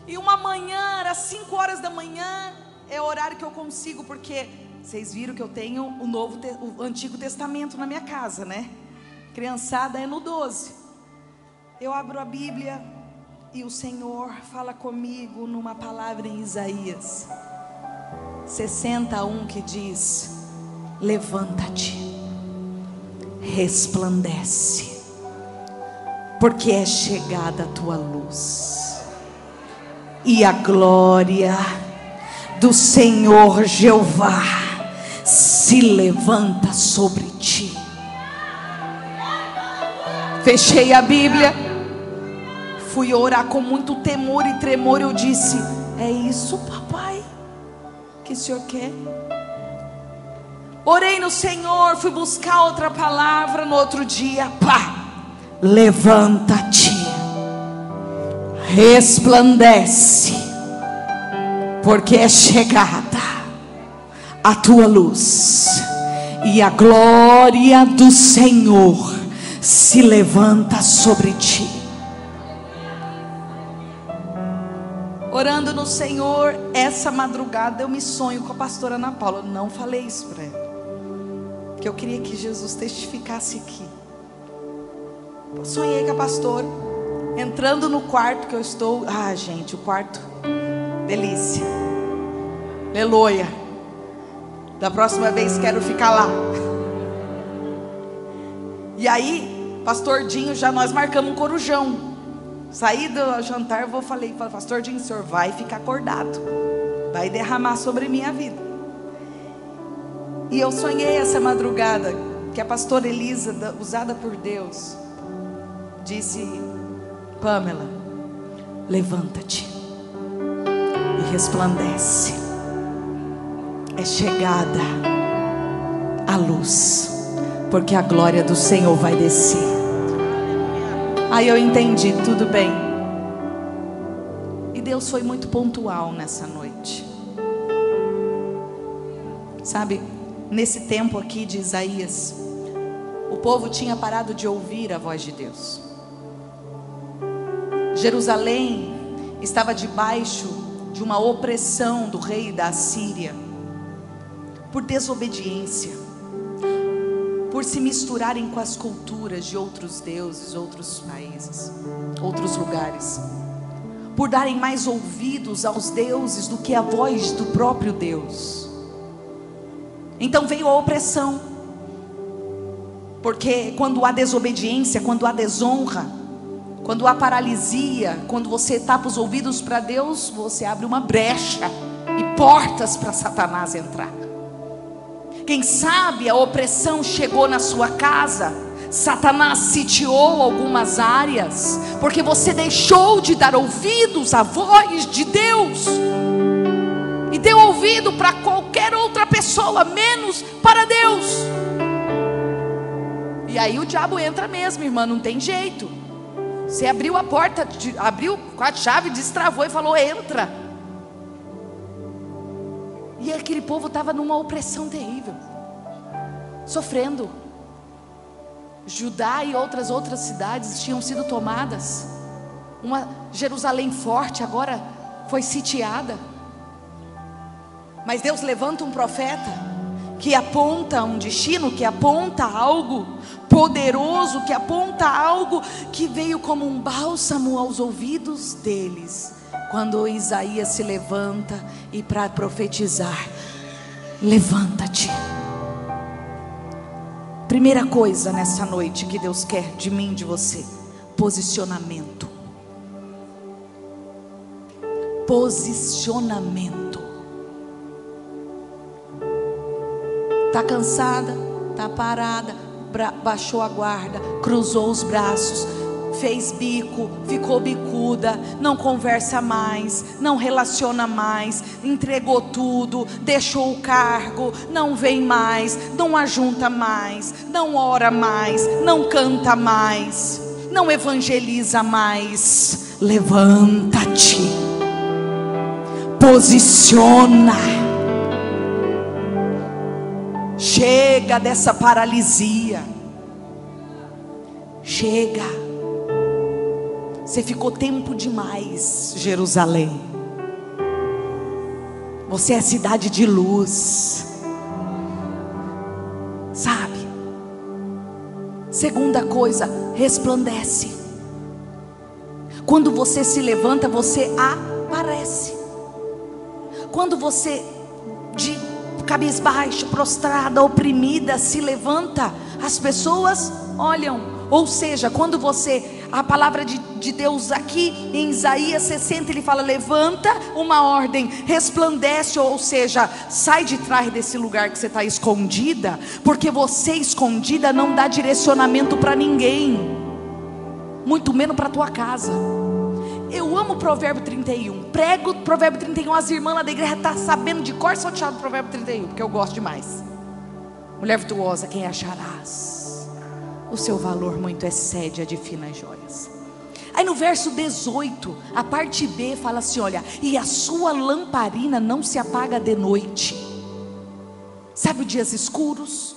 E uma manhã, era 5 horas da manhã, é o horário que eu consigo, porque vocês viram que eu tenho o novo o Antigo Testamento na minha casa, né? Criançada é no 12. Eu abro a Bíblia e o Senhor fala comigo numa palavra em Isaías 61 que diz: Levanta-te, resplandece, porque é chegada a tua luz, e a glória do Senhor Jeová se levanta sobre ti. Fechei a Bíblia, fui orar com muito temor e tremor. Eu disse: É isso, papai, que o senhor quer? Orei no Senhor, fui buscar outra palavra no outro dia. Pá, levanta-te, resplandece, porque é chegada a tua luz, e a glória do Senhor se levanta sobre ti. Orando no Senhor, essa madrugada eu me sonho com a pastora Ana Paula. Eu não falei isso para ela, que eu queria que Jesus testificasse aqui. Sonhei com a pastora, entrando no quarto que eu estou. Ah, gente, o quarto, delícia, aleluia. Da próxima vez quero ficar lá. E aí, pastor Dinho, já nós marcamos um corujão. Saí do jantar, vou falei, pastor Dinho, o senhor vai ficar acordado. Vai derramar sobre minha vida. E eu sonhei essa madrugada que a pastora Elisa, usada por Deus, disse: Pamela, levanta-te e resplandece é chegada a luz, porque a glória do Senhor vai descer. Aí eu entendi, tudo bem. E Deus foi muito pontual nessa noite. Sabe, nesse tempo aqui de Isaías, o povo tinha parado de ouvir a voz de Deus. Jerusalém estava debaixo de uma opressão do rei da Síria por desobediência. por se misturarem com as culturas de outros deuses, outros países, outros lugares, por darem mais ouvidos aos deuses do que a voz do próprio Deus. Então veio a opressão, porque quando há desobediência, quando há desonra, quando há paralisia, quando você tapa os ouvidos para Deus, você abre uma brecha e portas para Satanás entrar. Quem sabe a opressão chegou na sua casa, Satanás sitiou algumas áreas, porque você deixou de dar ouvidos à voz de Deus, e deu ouvido para qualquer outra pessoa, menos para Deus. E aí o diabo entra mesmo, irmã, não tem jeito. Você abriu a porta, abriu com a chave, destravou e falou: entra. E aquele povo estava numa opressão terrível, sofrendo. Judá e outras outras cidades tinham sido tomadas. Uma Jerusalém forte agora foi sitiada. Mas Deus levanta um profeta que aponta um destino, que aponta algo poderoso, que aponta algo que veio como um bálsamo aos ouvidos deles quando Isaías se levanta e para profetizar, levanta-te. Primeira coisa nessa noite que Deus quer de mim, de você, posicionamento. Posicionamento. Tá cansada? Tá parada? Baixou a guarda, cruzou os braços fez bico, ficou bicuda, não conversa mais, não relaciona mais, entregou tudo, deixou o cargo, não vem mais, não ajunta mais, não ora mais, não canta mais, não evangeliza mais. Levanta-te, posiciona. Chega dessa paralisia. Chega. Você ficou tempo demais, Jerusalém. Você é cidade de luz. Sabe? Segunda coisa, resplandece. Quando você se levanta, você aparece. Quando você cabisbaixo, prostrada, oprimida, se levanta, as pessoas olham. Ou seja, quando você, a palavra de, de Deus aqui em Isaías 60, ele fala: levanta uma ordem, resplandece, ou seja, sai de trás desse lugar que você está escondida, porque você escondida não dá direcionamento para ninguém, muito menos para tua casa. Eu amo o Provérbio 31. Prego o Provérbio 31. As irmãs lá da igreja estão tá sabendo de cor salteado o Provérbio 31, porque eu gosto demais. Mulher virtuosa, quem acharás? o seu valor muito excede a de finas joias. Aí no verso 18, a parte B fala assim: olha, e a sua lamparina não se apaga de noite. Sabe dias escuros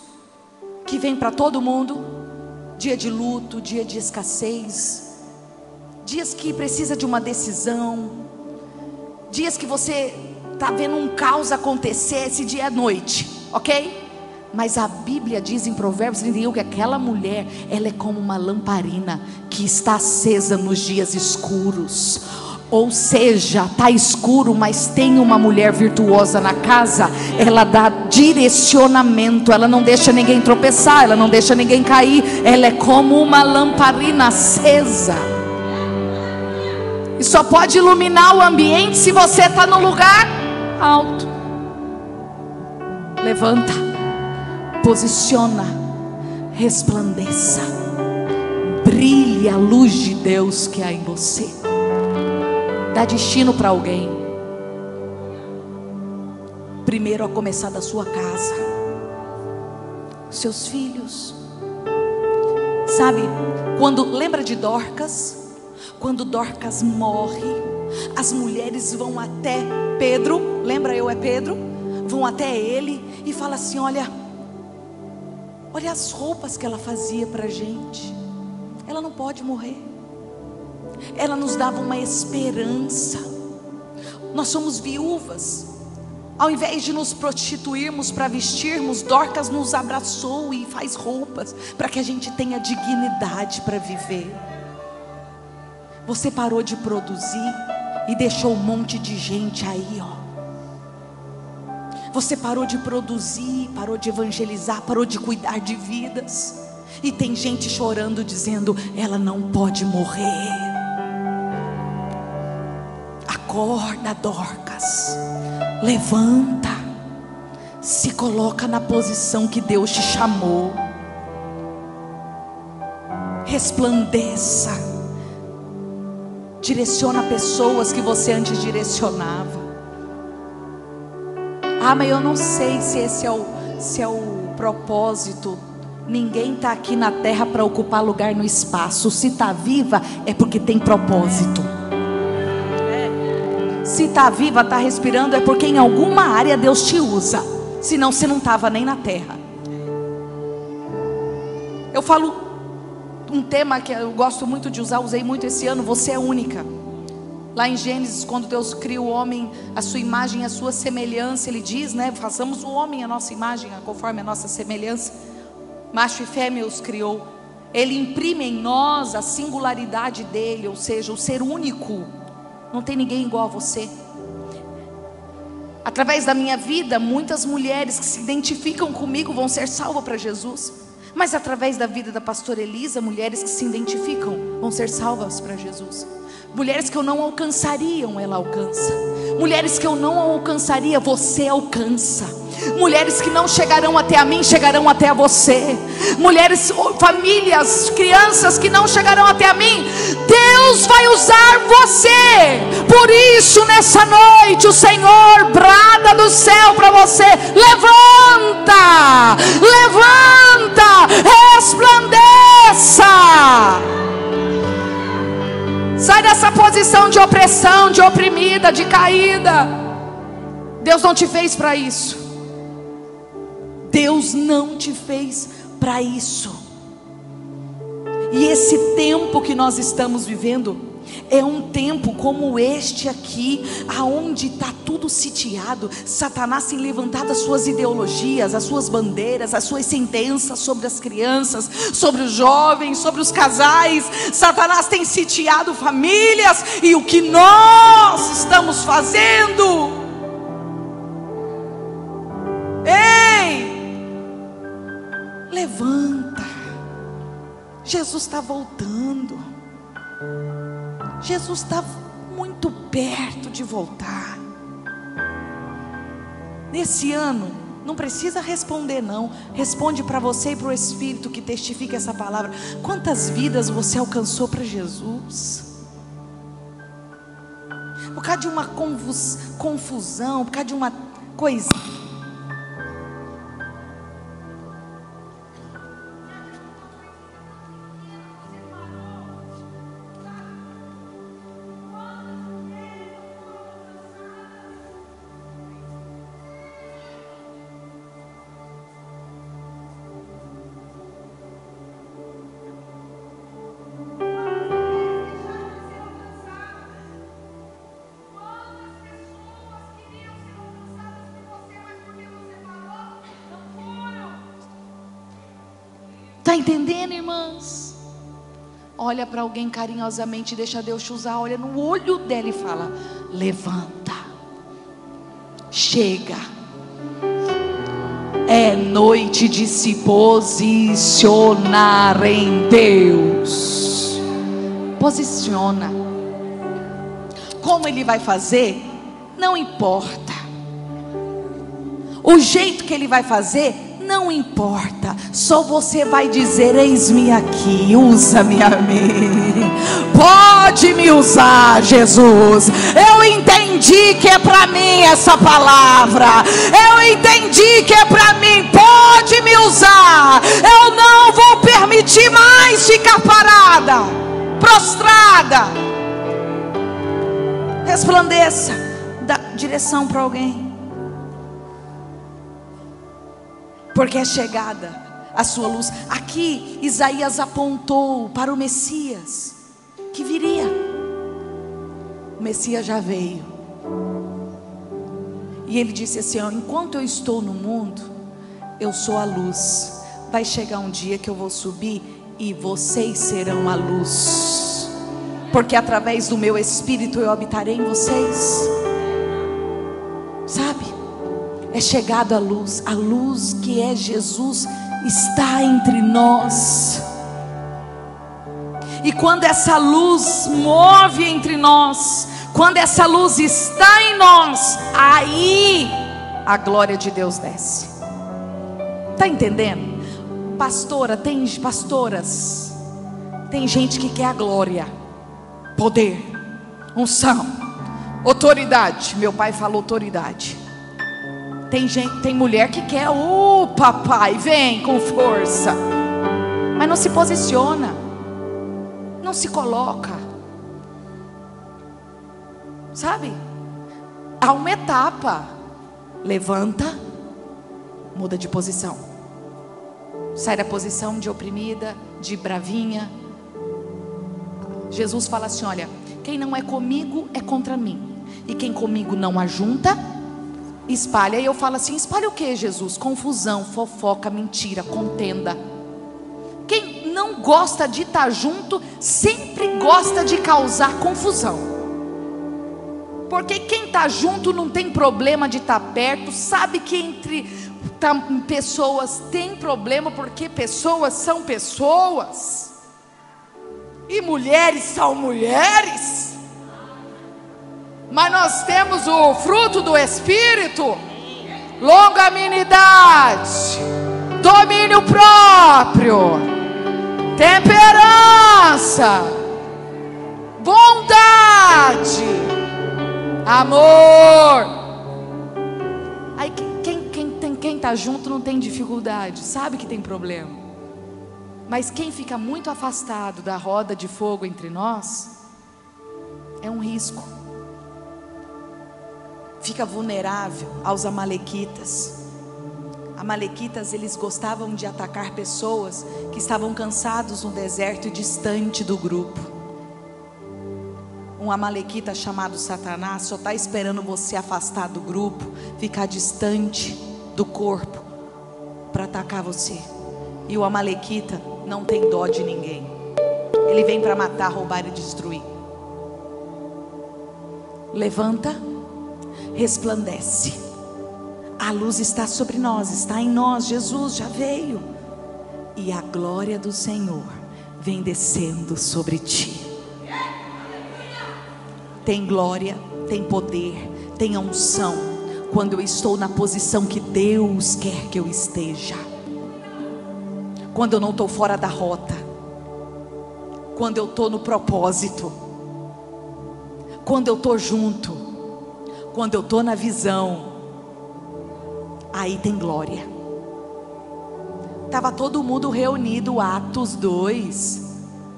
que vem para todo mundo? Dia de luto, dia de escassez, dias que precisa de uma decisão, dias que você está vendo um caos acontecer, esse dia é noite, ok? Mas a Bíblia diz em Provérbios 31 que aquela mulher, ela é como uma lamparina que está acesa nos dias escuros. Ou seja, está escuro, mas tem uma mulher virtuosa na casa, ela dá direcionamento, ela não deixa ninguém tropeçar, ela não deixa ninguém cair, ela é como uma lamparina acesa. E só pode iluminar o ambiente se você está no lugar alto. Levanta posiciona, resplandeça, brilhe a luz de Deus que há em você, dá destino para alguém. Primeiro a começar da sua casa, seus filhos. Sabe, quando lembra de Dorcas? Quando Dorcas morre, as mulheres vão até Pedro, lembra eu é Pedro? Vão até ele e fala assim: "Olha, Olha as roupas que ela fazia para a gente. Ela não pode morrer. Ela nos dava uma esperança. Nós somos viúvas. Ao invés de nos prostituirmos para vestirmos, Dorcas nos abraçou e faz roupas para que a gente tenha dignidade para viver. Você parou de produzir e deixou um monte de gente aí, ó. Você parou de produzir, parou de evangelizar, parou de cuidar de vidas. E tem gente chorando dizendo: ela não pode morrer. Acorda, Dorcas. Levanta. Se coloca na posição que Deus te chamou. Resplandeça. Direciona pessoas que você antes direcionava. Ah, mas eu não sei se esse é o, se é o propósito. Ninguém está aqui na terra para ocupar lugar no espaço. Se está viva, é porque tem propósito. Se está viva, está respirando, é porque em alguma área Deus te usa. Senão você não estava nem na terra. Eu falo um tema que eu gosto muito de usar, usei muito esse ano. Você é única. Lá em Gênesis, quando Deus cria o homem, a sua imagem, a sua semelhança, Ele diz, né? Façamos o homem a nossa imagem, conforme a nossa semelhança. Macho e fêmea os criou. Ele imprime em nós a singularidade dele, ou seja, o ser único. Não tem ninguém igual a você. Através da minha vida, muitas mulheres que se identificam comigo vão ser salvas para Jesus. Mas através da vida da pastora Elisa, mulheres que se identificam vão ser salvas para Jesus. Mulheres que eu não alcançariam, ela alcança. Mulheres que eu não alcançaria, você alcança. Mulheres que não chegarão até a mim, chegarão até você. Mulheres, famílias, crianças que não chegarão até a mim, Deus vai usar você. Por isso, nessa noite, o Senhor brada do céu para você: levanta, levanta, resplandeça. Sai dessa posição de opressão, de oprimida, de caída. Deus não te fez para isso. Deus não te fez para isso. E esse tempo que nós estamos vivendo, é um tempo como este aqui, aonde está tudo sitiado. Satanás tem levantado as suas ideologias, as suas bandeiras, as suas sentenças sobre as crianças, sobre os jovens, sobre os casais. Satanás tem sitiado famílias e o que nós estamos fazendo? Ei, levanta. Jesus está voltando. Jesus está muito perto de voltar. Nesse ano, não precisa responder, não. Responde para você e para o Espírito que testifica essa palavra. Quantas vidas você alcançou para Jesus? Por causa de uma confusão, por causa de uma coisa Olha para alguém carinhosamente, deixa Deus te usar, olha no olho dela e fala: levanta, chega. É noite de se posicionar em Deus. Posiciona. Como ele vai fazer? Não importa. O jeito que ele vai fazer não importa, só você vai dizer: Eis-me aqui, usa-me a mim. Pode me usar, Jesus. Eu entendi que é para mim essa palavra. Eu entendi que é para mim. Pode me usar. Eu não vou permitir mais ficar parada, prostrada. Resplandeça, dá direção para alguém. Porque é chegada a sua luz. Aqui Isaías apontou para o Messias que viria. O Messias já veio. E ele disse assim: ó, enquanto eu estou no mundo, eu sou a luz. Vai chegar um dia que eu vou subir e vocês serão a luz, porque através do meu espírito eu habitarei em vocês. Sabe? É chegado a luz, a luz que é Jesus está entre nós. E quando essa luz move entre nós, quando essa luz está em nós, aí a glória de Deus desce. Tá entendendo? Pastora, tem pastoras, tem gente que quer a glória, poder, unção, autoridade. Meu pai falou autoridade. Tem gente, tem mulher que quer, o oh, papai, vem com força. Mas não se posiciona. Não se coloca. Sabe? Há uma etapa. Levanta, muda de posição. Sai da posição de oprimida, de bravinha. Jesus fala assim: olha, quem não é comigo é contra mim. E quem comigo não ajunta, espalha. E eu falo assim: espalha o que, Jesus? Confusão, fofoca, mentira, contenda. Quem não gosta de estar junto, sempre gosta de causar confusão. Porque quem está junto não tem problema de estar perto, sabe que entre tá, pessoas tem problema, porque pessoas são pessoas, e mulheres são mulheres. Mas nós temos o fruto do Espírito: longanimidade, domínio próprio, temperança, bondade, amor. Aí quem quem tem quem tá junto não tem dificuldade, sabe que tem problema. Mas quem fica muito afastado da roda de fogo entre nós é um risco fica vulnerável aos amalequitas. Amalequitas, eles gostavam de atacar pessoas que estavam cansados no deserto e distante do grupo. Um amalequita chamado Satanás só está esperando você afastar do grupo, ficar distante do corpo, para atacar você. E o amalequita não tem dó de ninguém. Ele vem para matar, roubar e destruir. Levanta resplandece. A luz está sobre nós, está em nós. Jesus já veio. E a glória do Senhor vem descendo sobre ti. Tem glória, tem poder, tem unção. Quando eu estou na posição que Deus quer que eu esteja. Quando eu não estou fora da rota. Quando eu estou no propósito. Quando eu estou junto quando eu estou na visão, aí tem glória. Estava todo mundo reunido, Atos 2,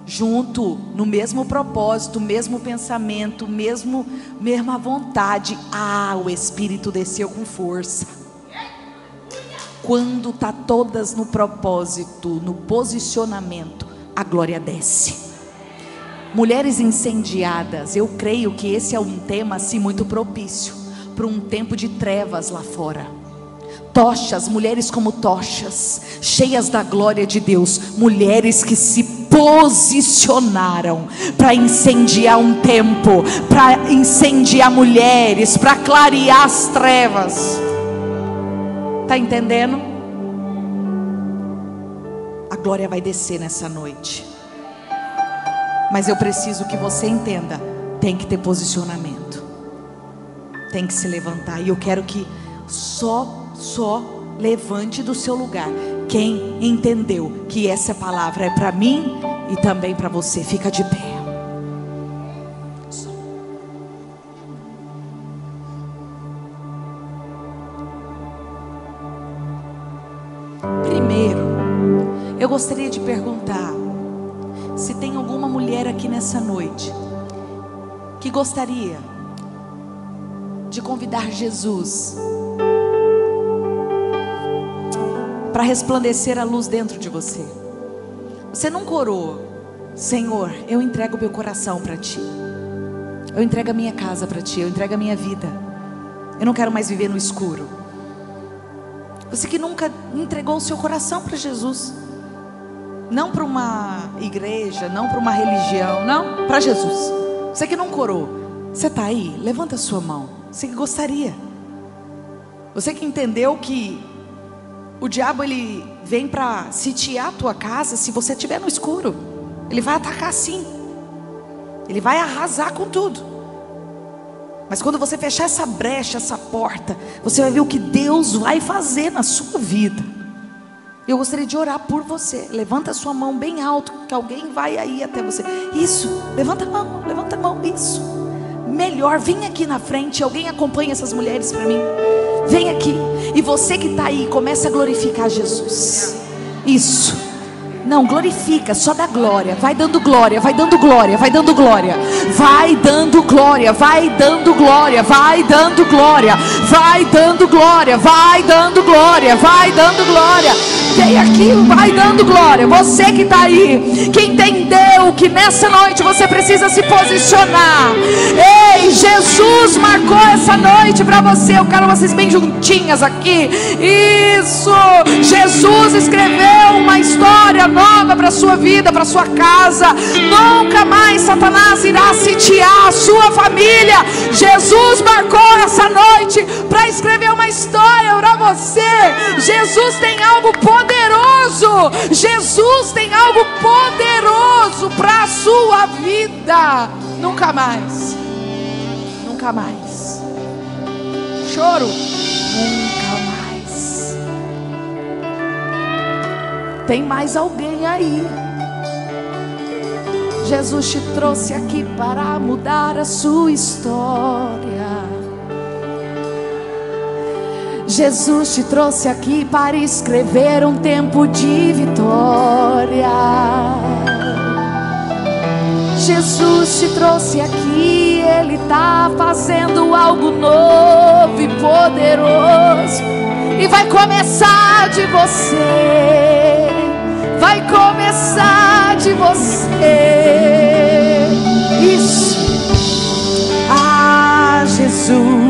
junto, no mesmo propósito, mesmo pensamento, mesmo, mesma vontade. Ah, o Espírito desceu com força. Quando está todas no propósito, no posicionamento, a glória desce. Mulheres incendiadas, eu creio que esse é um tema assim muito propício para um tempo de trevas lá fora. Tochas, mulheres como tochas, cheias da glória de Deus, mulheres que se posicionaram para incendiar um tempo, para incendiar mulheres, para clarear as trevas. Tá entendendo? A glória vai descer nessa noite. Mas eu preciso que você entenda: tem que ter posicionamento, tem que se levantar. E eu quero que só, só levante do seu lugar quem entendeu que essa palavra é para mim e também para você. Fica de pé. Primeiro, eu gostaria de perguntar nessa noite que gostaria de convidar Jesus para resplandecer a luz dentro de você. Você não corou, Senhor, eu entrego meu coração para ti. Eu entrego a minha casa para ti, eu entrego a minha vida. Eu não quero mais viver no escuro. Você que nunca entregou o seu coração para Jesus. Não para uma igreja, não para uma religião, não, para Jesus. Você que não corou. Você está aí? Levanta a sua mão. Você que gostaria. Você que entendeu que o diabo ele vem para sitiar a tua casa se você estiver no escuro. Ele vai atacar sim. Ele vai arrasar com tudo. Mas quando você fechar essa brecha, essa porta, você vai ver o que Deus vai fazer na sua vida. Eu gostaria de orar por você. Levanta a sua mão bem alto, que alguém vai aí até você. Isso, levanta a mão, levanta a mão, isso. Melhor, vem aqui na frente, alguém acompanha essas mulheres para mim. Vem aqui. E você que está aí, começa a glorificar Jesus. Isso. Não, glorifica, só dá glória. Vai dando glória, vai dando glória, vai dando glória. Vai dando glória, vai dando glória, vai dando glória, vai dando glória, vai dando glória, vai dando glória. Vem aqui, vai dando glória. Você que está aí, que entendeu que nessa noite você precisa se posicionar. Ei, Jesus marcou essa noite para você. Eu quero vocês bem juntinhas aqui. Isso. Jesus escreveu uma história nova para sua vida, para sua casa. Nunca mais Satanás irá sitiar a sua família. Jesus marcou essa noite para escrever uma história para você. Jesus tem algo poderoso. Jesus tem algo poderoso para a sua vida. Nunca mais. Nunca mais. Choro. Nunca mais. Tem mais alguém aí. Jesus te trouxe aqui para mudar a sua história. Jesus te trouxe aqui para escrever um tempo de vitória. Jesus te trouxe aqui, Ele está fazendo algo novo e poderoso. E vai começar de você vai começar de você. Isso. Ah, Jesus.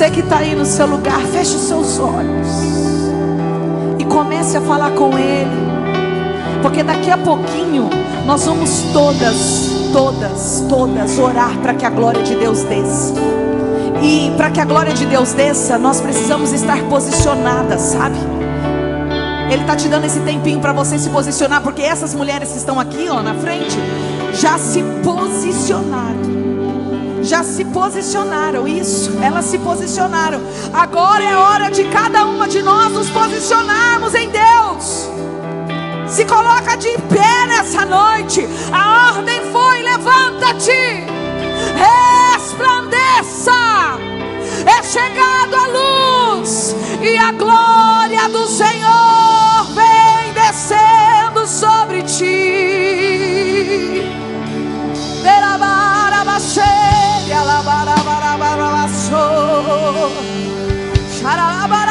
Você que está aí no seu lugar, feche os seus olhos e comece a falar com Ele, porque daqui a pouquinho nós vamos todas, todas, todas orar para que a glória de Deus desça. E para que a glória de Deus desça, nós precisamos estar posicionadas, sabe? Ele está te dando esse tempinho para você se posicionar, porque essas mulheres que estão aqui, ó, na frente, já se posicionaram. Já se posicionaram, isso, elas se posicionaram. Agora é hora de cada uma de nós nos posicionarmos em Deus. Se coloca de pé nessa noite. A ordem foi: levanta-te, resplandeça. É chegado a luz e a glória do Senhor على أبرا